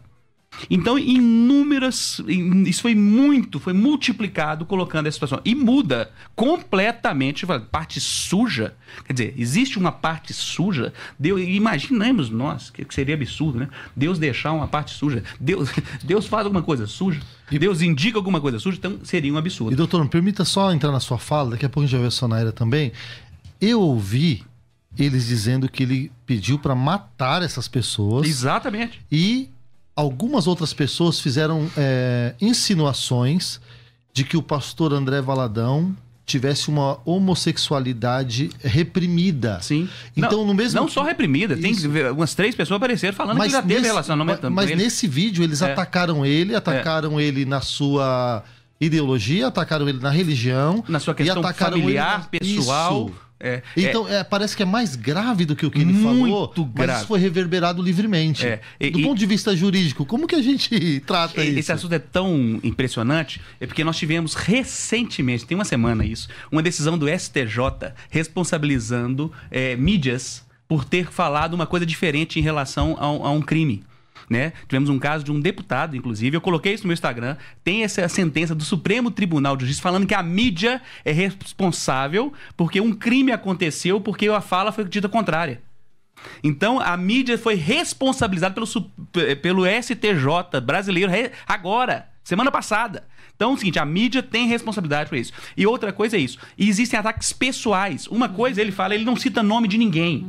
Então, inúmeras. Isso foi muito, foi multiplicado colocando essa situação. E muda completamente. Parte suja. Quer dizer, existe uma parte suja. Deus, imaginemos nós, que seria absurdo, né? Deus deixar uma parte suja. Deus, Deus faz alguma coisa suja. Deus indica alguma coisa suja, então seria um absurdo. E doutor, me permita só entrar na sua fala, daqui a pouco a gente vai ver a Sonaira também. Eu ouvi eles dizendo que ele pediu para matar essas pessoas. Exatamente. E algumas outras pessoas fizeram é, insinuações de que o pastor André Valadão tivesse uma homossexualidade reprimida. Sim. Então, não, no mesmo Não só reprimida, tem Isso. umas três pessoas apareceram falando que já teve nesse- relacionamento mas, mas nesse vídeo eles É. atacaram ele, atacaram ele na sua ideologia, atacaram ele na religião. Na sua questão familiar, pessoal. Isso. É, Então, é, parece que é mais grave do que o que ele falou, mas grave. isso foi reverberado livremente. É, e- do e- ponto de vista jurídico, como que a gente trata Esse isso? assunto é tão impressionante, é porque nós tivemos recentemente, tem uma semana isso, uma decisão do STJ responsabilizando eh, mídias por ter falado uma coisa diferente em relação a um, a um crime. Né? Tivemos um caso de um deputado, inclusive, eu coloquei isso no meu Instagram, tem essa sentença do Supremo Tribunal de Justiça falando que a mídia é responsável porque um crime aconteceu porque a fala foi dita contrária. Então, a mídia foi responsabilizada pelo, pelo STJ brasileiro agora, semana passada. Então, é o seguinte, a mídia tem responsabilidade por isso. E outra coisa é isso. Existem ataques pessoais. Uma coisa ele fala, ele não cita nome de ninguém.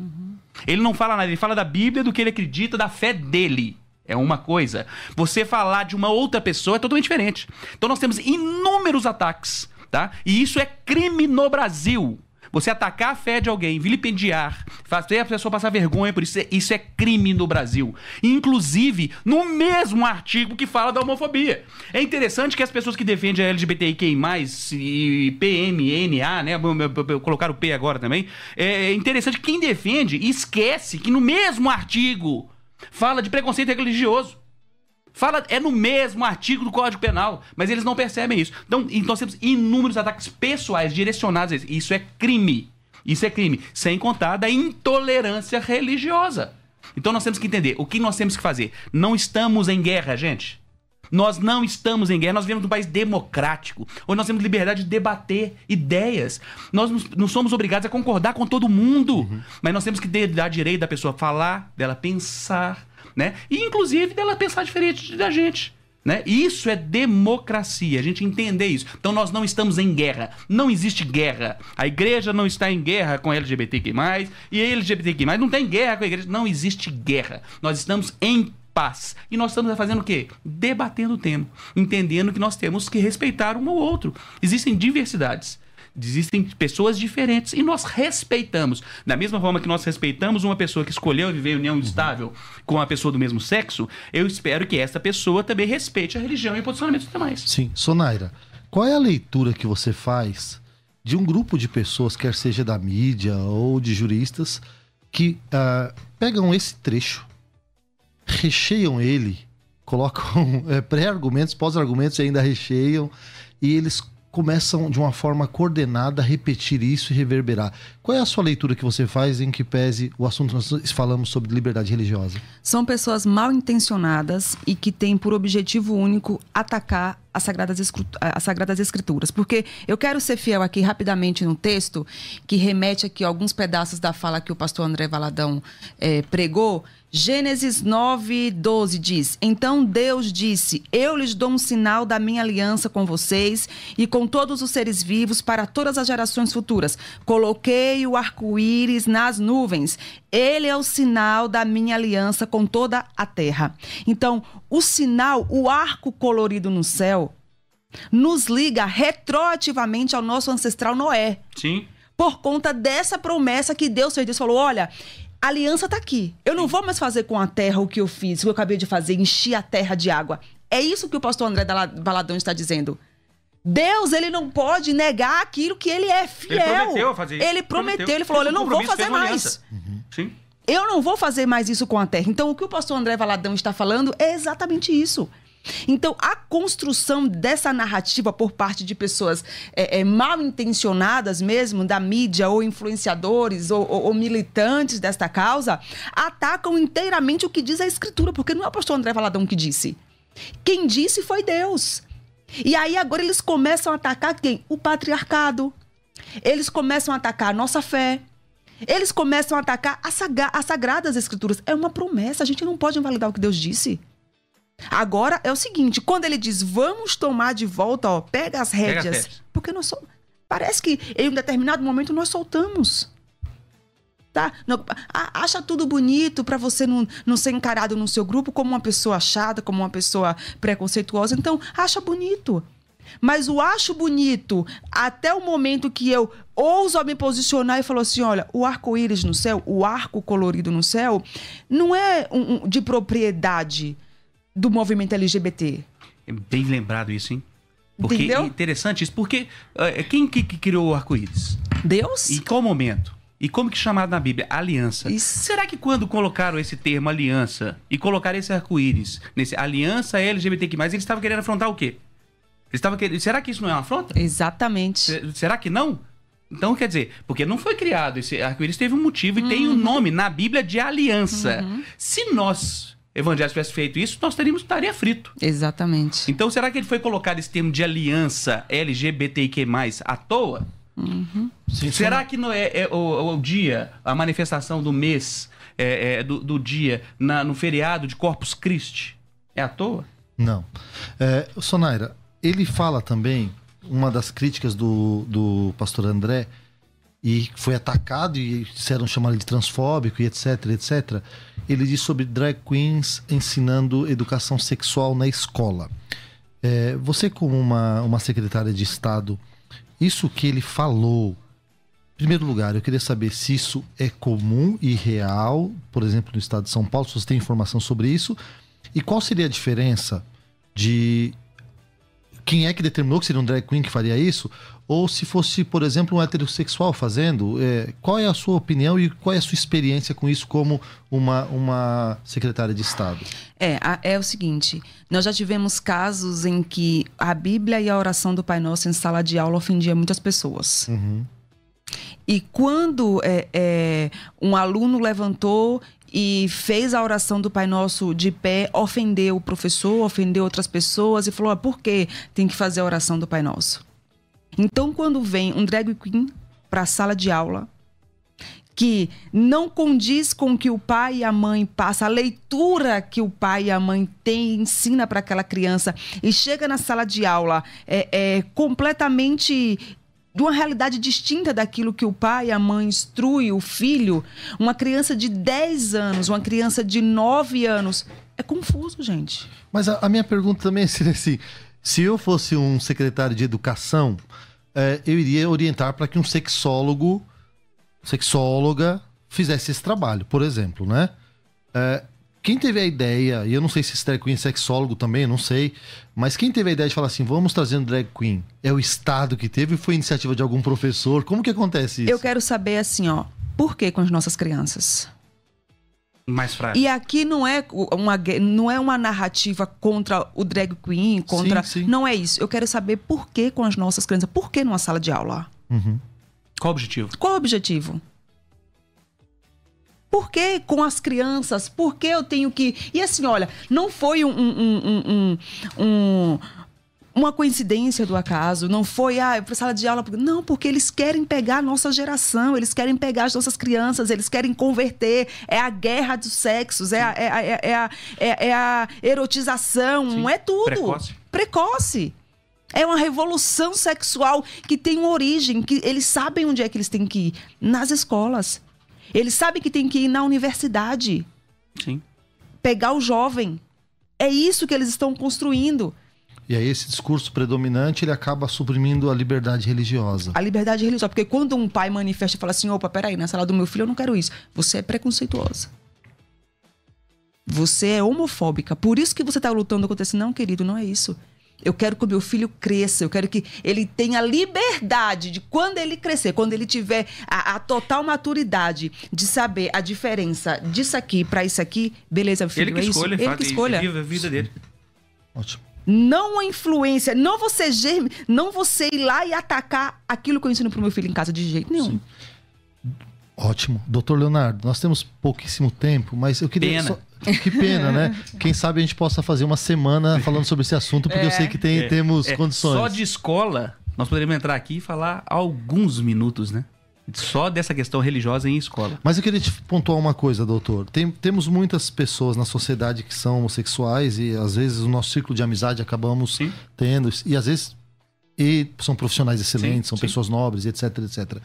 Ele não fala nada, ele fala da Bíblia, do que ele acredita, da fé dele. É uma coisa. Você falar de uma outra pessoa é totalmente diferente. Então nós temos inúmeros ataques, tá? E isso é crime no Brasil. Você atacar a fé de alguém, vilipendiar, fazer a pessoa passar vergonha por isso, é- isso é crime no Brasil. Inclusive, no mesmo artigo que fala da homofobia. É interessante que as pessoas que defendem a LGBTQI+, e PMNA, né, colocar o P agora também, é interessante que quem defende esquece que no mesmo artigo fala de preconceito religioso. Fala, é no mesmo artigo do Código Penal, mas eles não percebem isso. Então, nós temos inúmeros ataques pessoais direcionados a isso. Isso é crime. Isso é crime. Sem contar da intolerância religiosa. Então nós temos que entender o que nós temos que fazer. Não estamos em guerra, gente. Nós não estamos em guerra, nós vivemos num país democrático, onde nós temos liberdade de debater ideias. Nós não- somos obrigados a concordar com todo mundo, mas nós temos que dar direito da pessoa falar, dela pensar, né? E inclusive dela pensar diferente da gente. Né? Isso é democracia, a gente entender isso. Então nós não estamos em guerra. Não existe guerra. A igreja não está em guerra com LGBTQ+, e LGBTQ+, não tem guerra com a igreja. Não existe guerra. Nós estamos em paz. E nós estamos fazendo o quê? Debatendo o tema. Entendendo que nós temos que respeitar um ao outro. Existem diversidades. Existem pessoas diferentes e nós respeitamos. Da mesma forma que nós respeitamos uma pessoa que escolheu viver em união estável com uma pessoa do mesmo sexo, eu espero que essa pessoa também respeite a religião e o posicionamento dos demais. Sim. Sonaira, qual é a leitura que você faz de um grupo de pessoas, quer seja da mídia ou de juristas, que ah, pegam esse trecho, recheiam ele, colocam eh, pré-argumentos, pós-argumentos e ainda recheiam, e eles começam de uma forma coordenada a repetir isso e reverberar. Qual é a sua leitura que você faz em que pese o assunto nós falamos sobre liberdade religiosa? São pessoas mal intencionadas e que têm por objetivo único atacar as sagradas, as sagradas escrituras. Porque eu quero ser fiel aqui rapidamente no texto, que remete aqui a alguns pedaços da fala que o pastor André Valadão eh, pregou. Gênesis 9, 12 diz: Então Deus disse: Eu lhes dou um sinal da minha aliança com vocês e com todos os seres vivos para todas as gerações futuras. Coloquei o arco-íris nas nuvens. Ele é o sinal da minha aliança com toda a terra. Então, o sinal, o arco colorido no céu, nos liga retroativamente ao nosso ancestral Noé Sim. por conta dessa promessa que Deus fez. Deus falou: olha, a aliança está aqui. Eu não vou mais fazer com a terra o que eu fiz, o que eu acabei de fazer, encher a terra de água. É isso que o pastor André Valadão está dizendo. Deus, ele não pode negar aquilo que ele é fiel. prometeu fazer isso. Ele prometeu, Prometeu. ele falou: olha, eu um não vou fazer mais. aliança. Sim. Eu não vou fazer mais isso com a terra. Então, o que o pastor André Valadão está falando é exatamente isso. Então, a construção dessa narrativa por parte de pessoas é, é, mal intencionadas mesmo, da mídia, ou influenciadores, ou, ou- ou militantes desta causa, atacam inteiramente o que diz a Escritura, porque não é o pastor André Valadão que disse. Quem disse foi Deus. E aí agora eles começam a atacar quem? O patriarcado. Eles começam a atacar a nossa fé. Eles começam a atacar as, sagradas escrituras. É uma promessa, a gente não pode invalidar o que Deus disse. Agora é o seguinte, quando ele diz vamos tomar de volta, ó, pega as Pega as rédeas. rédeas. Porque nós sol... parece que em um determinado momento nós soltamos. Tá? Não- acha tudo bonito pra você não, não ser encarado no seu grupo como uma pessoa chata, como uma pessoa preconceituosa. Então, acha bonito. Mas o acho bonito, até o momento que eu ouso me posicionar e falou assim: olha, o arco-íris no céu, o arco colorido no céu, não é um, um, de propriedade do movimento LGBT. É bem lembrado isso, hein? Porque Entendeu? é interessante isso, porque uh, quem que, que criou o arco-íris? Deus. E qual momento? E como que é chamado na Bíblia? Aliança. Isso. Será que quando colocaram esse termo aliança e colocaram esse arco-íris nesse aliança LGBTQ+, eles estavam querendo afrontar o quê? Eles estavam querendo... Será que isso não é uma afronta? Exatamente. Será que não? Então, quer dizer, porque não foi criado esse arco-íris, teve um motivo e uhum. tem um uhum. nome na Bíblia de aliança. Uhum. Se nós, evangélicos, tivéssemos feito isso, nós teríamos estaria frito. Exatamente. Então, será que ele foi colocado esse termo de aliança LGBTQ+, à toa? Uhum. Sim, Será que não é, é o, o, dia, a manifestação do mês, é, é, do, do, dia, na, no feriado de Corpus Christi? É à toa? Não. É, Sonaira, ele fala também, uma das críticas do, do pastor André, e foi atacado e disseram chamar ele de transfóbico e etc, etc. Ele diz sobre drag queens ensinando educação sexual na escola. É, você, como uma, uma secretária de Estado, isso que ele falou, em primeiro lugar, eu queria saber se isso é comum e real, por exemplo, no estado de São Paulo, se você tem informação sobre isso, e qual seria a diferença de quem é que determinou que seria um drag queen que faria isso? Ou se fosse, por exemplo, um heterossexual fazendo? É, qual é a sua opinião e qual é a sua experiência com isso como uma, uma secretária de Estado? É, é o seguinte: nós já tivemos casos em que a Bíblia e a oração do Pai Nosso em sala de aula ofendia muitas pessoas. Uhum. E quando é, é, um aluno levantou e fez a oração do Pai Nosso de pé, ofendeu o professor, ofendeu outras pessoas e falou: ah, por que tem que fazer a oração do Pai Nosso? Então, quando vem um drag queen para a sala de aula, que não condiz com o que o pai e a mãe passa, a leitura que o pai e a mãe têm, ensina para aquela criança, e chega na sala de aula é, é completamente de uma realidade distinta daquilo que o pai e a mãe instrui o filho, uma criança de 10 anos, uma criança de 9 anos. É confuso, gente. Mas a, a minha pergunta também seria assim: se eu fosse um secretário de educação, é, eu iria orientar para que um sexólogo, sexóloga, fizesse esse trabalho, por exemplo, né? É, quem teve a ideia, e eu não sei se esse drag queen é sexólogo também, não sei, mas quem teve a ideia de falar assim, vamos trazendo drag queen? É o Estado que teve ou foi iniciativa de algum professor? Como que acontece isso? Eu quero saber assim, ó, por que com as nossas crianças? Mais frágil. E aqui não é uma, não é uma narrativa contra o drag queen, contra. Sim, sim. Não é isso. Eu quero saber por que com as nossas crianças, por que numa sala de aula? Uhum. Qual o objetivo? Qual o objetivo? Por que com as crianças? Por que eu tenho que. E assim, olha, não foi um, um, um, um uma coincidência do acaso, não foi, ah, para sala de aula. Não, porque eles querem pegar a nossa geração, eles querem pegar as nossas crianças, eles querem converter. É a guerra dos sexos, é a, é, a, é, a, é, é a erotização, Sim. é tudo. Precoce. Precoce. É uma revolução sexual que tem origem, que eles sabem onde é que eles têm que ir. Nas escolas. Eles sabem que tem que ir na universidade. Sim. Pegar o jovem. É isso que eles estão construindo. E aí esse discurso predominante, ele acaba suprimindo a liberdade religiosa. A liberdade religiosa. Porque quando um pai manifesta e fala assim, opa, peraí, na sala do meu filho eu não quero isso. Você é preconceituosa. Você é homofóbica. Por isso que você está lutando contra isso. Não, querido, não é isso. Eu quero que o meu filho cresça, eu quero que ele tenha liberdade de quando ele crescer, quando ele tiver a, a total maturidade de saber a diferença disso aqui para isso aqui, beleza, filho, ele que é escolha, isso? Ele que escolha. Viva a vida dele. Ótimo. Não a influência, não você germe, não você ir lá e atacar aquilo que eu ensino pro meu filho em casa de jeito nenhum. Sim. Ótimo. Doutor Leonardo, nós temos pouquíssimo tempo, mas eu queria. Pena. Só... Que pena, né? Quem sabe a gente possa fazer uma semana falando sobre esse assunto, porque é, eu sei que tem, é, temos é. condições. Só de escola, nós poderíamos entrar aqui e falar alguns minutos, né? Só dessa questão religiosa em escola. Mas eu queria te pontuar uma coisa, doutor. Tem, temos muitas pessoas na sociedade que são homossexuais e às vezes o nosso círculo de amizade acabamos Sim. tendo. E às vezes e são profissionais excelentes, Sim, são sim. pessoas nobres, etc, etc.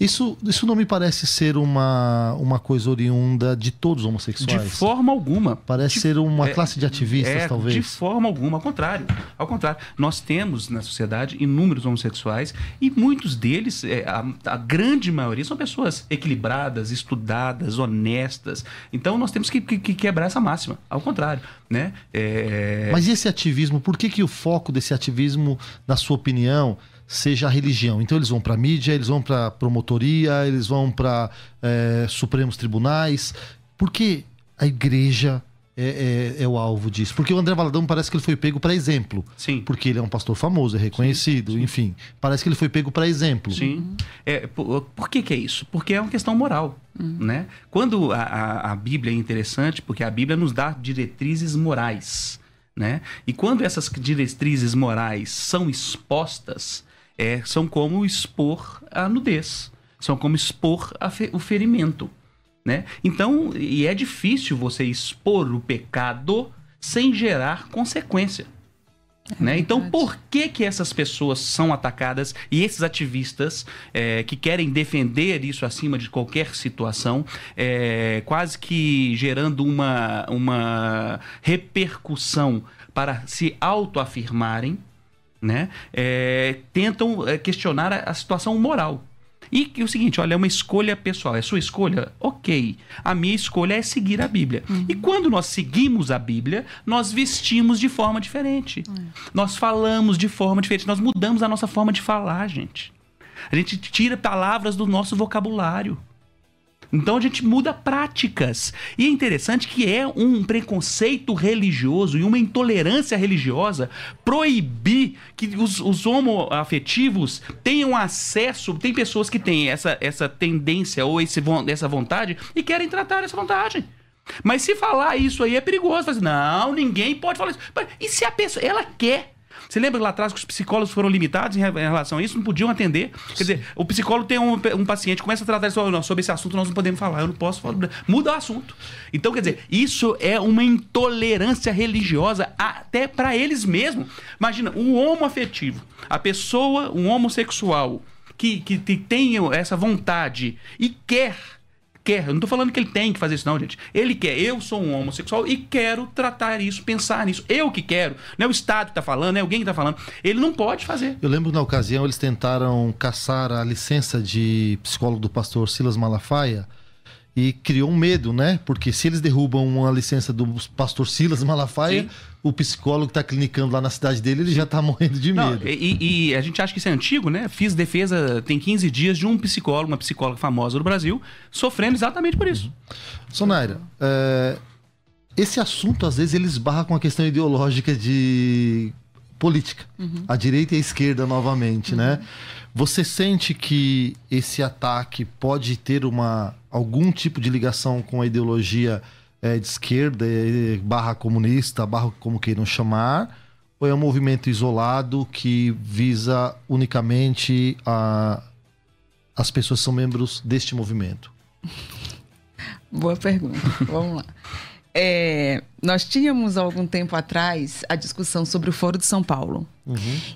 Isso, isso não me parece ser uma, uma coisa oriunda de todos os De homossexuais. forma alguma. Parece De- ser uma é, classe de ativistas, é, talvez. De forma alguma, ao contrário. Ao contrário, nós temos na sociedade inúmeros homossexuais e muitos deles, é, a, a grande maioria, são pessoas equilibradas, estudadas, honestas. Então nós temos que, que- que quebrar essa máxima. Ao contrário, né? É, Mas e esse ativismo, por que, que o foco desse ativismo, na sua opinião, seja a religião? Então eles vão para mídia, eles vão para promotoria, eles vão para Supremos Tribunais. Por que a igreja é, é- é o alvo disso? Porque o André Valadão parece que ele foi pego para exemplo. Sim. Porque ele é um pastor famoso, é reconhecido, enfim. Parece que ele foi pego para exemplo. Sim. É, por, por que, que é isso? Porque é uma questão moral. Né? Quando a, a, a Bíblia é interessante, porque a Bíblia nos dá diretrizes morais. Né? E quando essas diretrizes morais são expostas, é, são como expor a nudez, são como expor fe- o ferimento. Né? Então, e é difícil você expor o pecado sem gerar consequência. Né? Então, por que que essas pessoas são atacadas e esses ativistas é, que querem defender isso acima de qualquer situação, é, quase que gerando uma, uma repercussão para se autoafirmarem, né? É, tentam é, questionar a, a situação moral. E que o seguinte, olha, é uma escolha pessoal, é sua escolha? Ok. A minha escolha é seguir a Bíblia. E quando nós seguimos a Bíblia, nós vestimos de forma diferente. Nós falamos de forma diferente, nós mudamos a nossa forma de falar, gente. A gente tira palavras do nosso vocabulário. Então a gente muda práticas. E é interessante que é um preconceito religioso e uma intolerância religiosa proibir que os, os homoafetivos tenham acesso. Tem pessoas que têm essa, essa tendência ou esse, essa vontade e querem tratar essa vontade. Mas se falar isso aí é perigoso. Assim, não, ninguém pode falar isso. E se a pessoa, ela quer? Você lembra lá atrás que os psicólogos foram limitados em re- em relação a isso? Não podiam atender. Quer dizer, o psicólogo tem um, um paciente, começa a tratar isso, "Ó, não, sobre esse assunto nós não podemos falar, eu não posso falar. Muda o assunto. Então, quer dizer, isso é uma intolerância religiosa até para eles mesmos. Imagina, um homoafetivo, a pessoa, um homossexual, que, que, que tem essa vontade e quer quer. Eu não tô falando que ele tem que fazer isso, não, gente. Ele quer. Eu sou um homossexual e quero tratar isso, pensar nisso. Eu que quero. Não é o Estado que tá falando, é alguém que tá falando. Ele não pode fazer. Eu lembro na ocasião eles tentaram caçar a licença de psicólogo do pastor Silas Malafaia e criou um medo, né? Porque se eles derrubam uma licença do pastor Silas Malafaia, Sim. O psicólogo que tá clinicando lá na cidade dele, ele já tá morrendo de Não, medo. e, e a gente acha que isso é antigo, né? Fiz defesa tem 15 dias de um psicólogo, uma psicóloga famosa do Brasil, sofrendo exatamente por isso. Sonaira, é, esse assunto às vezes ele esbarra com a questão ideológica de política, a direita e a esquerda novamente, né? Você sente que esse ataque pode ter uma algum tipo de ligação com a ideologia é, de esquerda, é, barra comunista, barra como queiram chamar, ou é um movimento isolado que visa unicamente a, as pessoas que são membros deste movimento? Boa pergunta. Vamos lá. É, nós tínhamos algum tempo atrás a discussão sobre o Foro de São Paulo.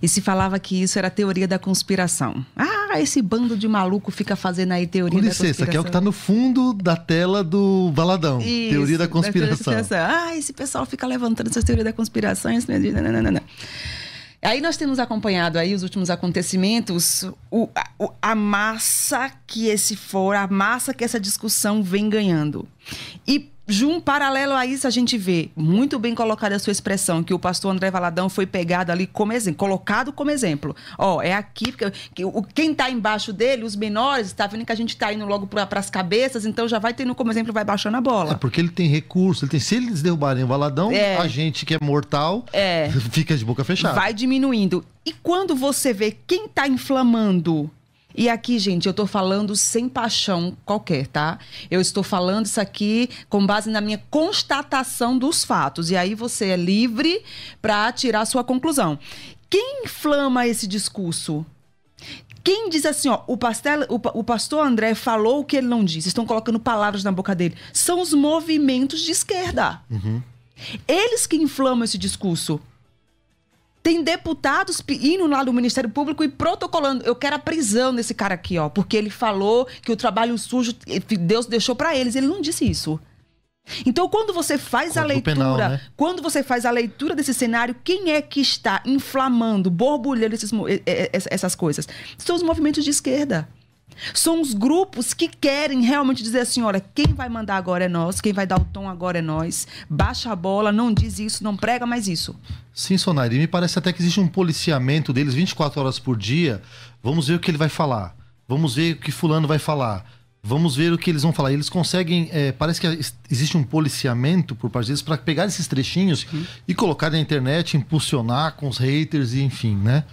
E se falava que isso era teoria da conspiração. Ah, esse bando de maluco fica fazendo aí teoria Com da licença, conspiração. que é o que tá no fundo da tela do Baladão. Isso, Teoria da conspiração. conspiração. Ah, esse pessoal fica levantando essas teorias da conspiração. É não, não, não. Aí nós temos acompanhado aí os últimos acontecimentos, o- a, o- a massa que esse for, a massa que essa discussão vem ganhando. E Jum, paralelo a isso, a gente vê, muito bem colocada a sua expressão, que o pastor André Valadão foi pegado ali como exemplo, colocado como exemplo. Ó, é aqui, porque, que o, quem está embaixo dele, os menores, está vendo que a gente está indo logo para as cabeças, então já vai tendo como exemplo, vai baixando a bola. É porque ele tem recurso, ele tem. Se eles derrubarem o Baladão, É. a gente que é mortal É. fica de boca fechada. Vai diminuindo. E quando você vê quem tá inflamando. E aqui, gente, eu tô falando sem paixão qualquer, tá? Eu estou falando isso aqui com base na minha constatação dos fatos. E aí você é livre para tirar a sua conclusão. Quem inflama esse discurso? Quem diz assim, ó, o, pastel, o, o pastor André falou o que ele não disse, estão colocando palavras na boca dele. São os movimentos de esquerda. Eles que inflamam esse discurso. Tem deputados indo lá do Ministério Público e protocolando. Eu quero a prisão desse cara aqui, ó, porque ele falou que o trabalho sujo Deus deixou para eles. Ele não disse isso. Então, quando você faz Código a leitura, penal, né? quando você faz a leitura desse cenário, quem é que está inflamando, borbulhando esses, essas coisas? São os movimentos de esquerda. São os grupos que querem realmente dizer assim: olha, quem vai mandar agora é nós, quem vai dar o tom agora é nós. Baixa a bola, não diz isso, não prega mais isso. Sim, Sonari, me parece até que existe um policiamento deles 24 horas por dia. Vamos ver o que ele vai falar. Vamos ver o que Fulano vai falar. Vamos ver o que eles vão falar. Eles conseguem. É, parece que existe um policiamento por parte deles para pegar esses trechinhos e colocar na internet, impulsionar com os haters e enfim, né?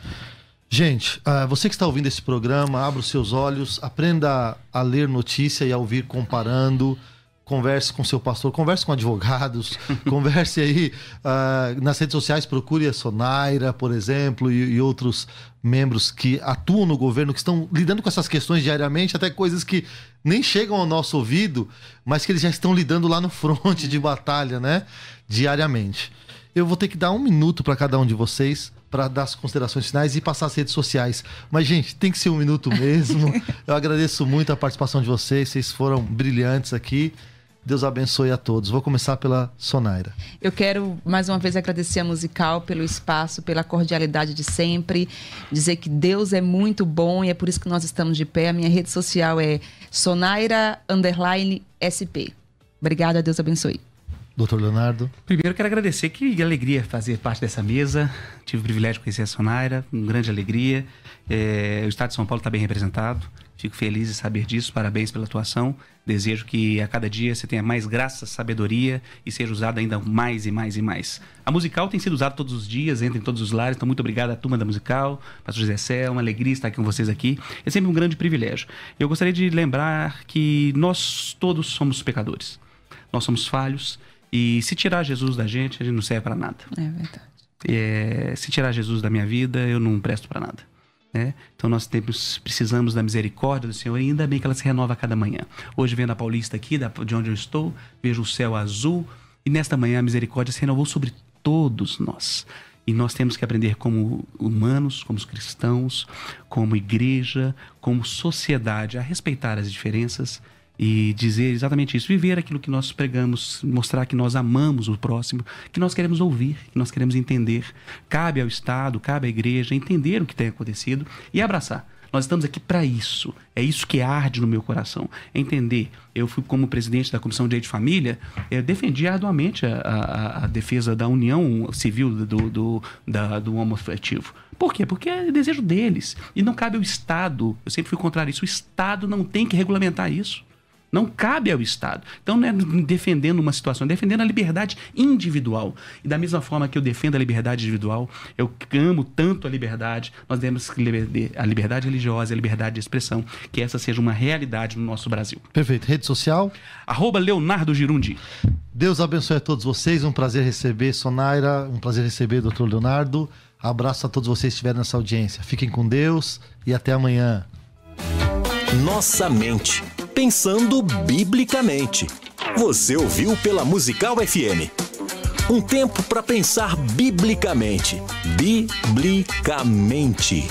Gente, uh, você que está ouvindo esse programa, abra os seus olhos, aprenda a ler notícia e a ouvir comparando converse com seu pastor, converse com advogados, converse aí uh, nas redes sociais, procure a Sonaira, por exemplo, e, e, outros membros que atuam no governo, que estão lidando com essas questões diariamente, até coisas que nem chegam ao nosso ouvido, mas que eles já estão lidando lá no fronte de batalha, né? Diariamente. Eu vou ter que dar um minuto para cada um de vocês para dar as considerações finais e passar as redes sociais. Mas, gente, tem que ser um minuto mesmo. Eu agradeço muito a participação de vocês, vocês foram brilhantes aqui. Deus abençoe a todos. Vou começar pela Sonaira. Eu quero mais uma vez agradecer a Musical pelo espaço, pela cordialidade de sempre, dizer que Deus é muito bom e é por isso que nós estamos de pé. A minha rede social é Sonaira SP. Obrigada, Deus abençoe. Doutor Leonardo. Primeiro quero agradecer que alegria fazer parte dessa mesa. Tive o privilégio de conhecer a Sonaira, com grande alegria. É, o Estado de São Paulo está bem representado. Fico feliz de saber disso. Parabéns pela atuação. Desejo que a cada dia você tenha mais graça, sabedoria e seja usado ainda mais e mais e mais. A musical tem sido usada todos os dias, entra em todos os lares. Então, muito obrigado à turma da musical, Pastor José Sé, é uma alegria estar aqui com vocês aqui. É sempre um grande privilégio. Eu gostaria de lembrar que nós todos somos pecadores. Nós somos falhos e se tirar Jesus da gente, a gente não serve para nada. É verdade. É, se tirar Jesus da minha vida, eu não presto para nada. Né? Então nós temos, precisamos da misericórdia do Senhor e ainda bem que ela se renova a cada manhã. Hoje vendo a Paulista aqui, de onde eu estou, vejo o céu azul e nesta manhã a misericórdia se renovou sobre todos nós. E nós temos que aprender como humanos, como cristãos, como igreja, como sociedade, a respeitar as diferenças e dizer exatamente isso, viver aquilo que nós pregamos, mostrar que nós amamos o próximo, que nós queremos ouvir, que nós queremos entender. Cabe ao Estado, cabe à igreja entender o que tem acontecido e abraçar. Nós estamos aqui para isso. É isso que arde no meu coração. Entender. Eu fui como presidente da Comissão de Direito de Família, eu defendi arduamente a, a, a defesa da união civil do, do, do homoafetivo. Por quê? Porque é desejo deles. E não cabe ao Estado. Eu sempre fui contrário isso. O Estado não tem que regulamentar isso. Não cabe ao Estado. Então não é defendendo uma situação, é defendendo a liberdade individual. E da mesma forma que eu defendo a liberdade individual, eu amo tanto a liberdade, nós devemos a liberdade religiosa, a liberdade de expressão, que essa seja uma realidade no nosso Brasil. Perfeito. Rede social? Arroba Leonardo Girundi. Deus abençoe a todos vocês. Um prazer receber Sonaira, um prazer receber o Dr. Leonardo. Abraço a todos vocês que estiverem nessa audiência. Fiquem com Deus e até amanhã. Nossa mente Pensando biblicamente. Você ouviu pela Musical FM. Um tempo para pensar biblicamente. Biblicamente.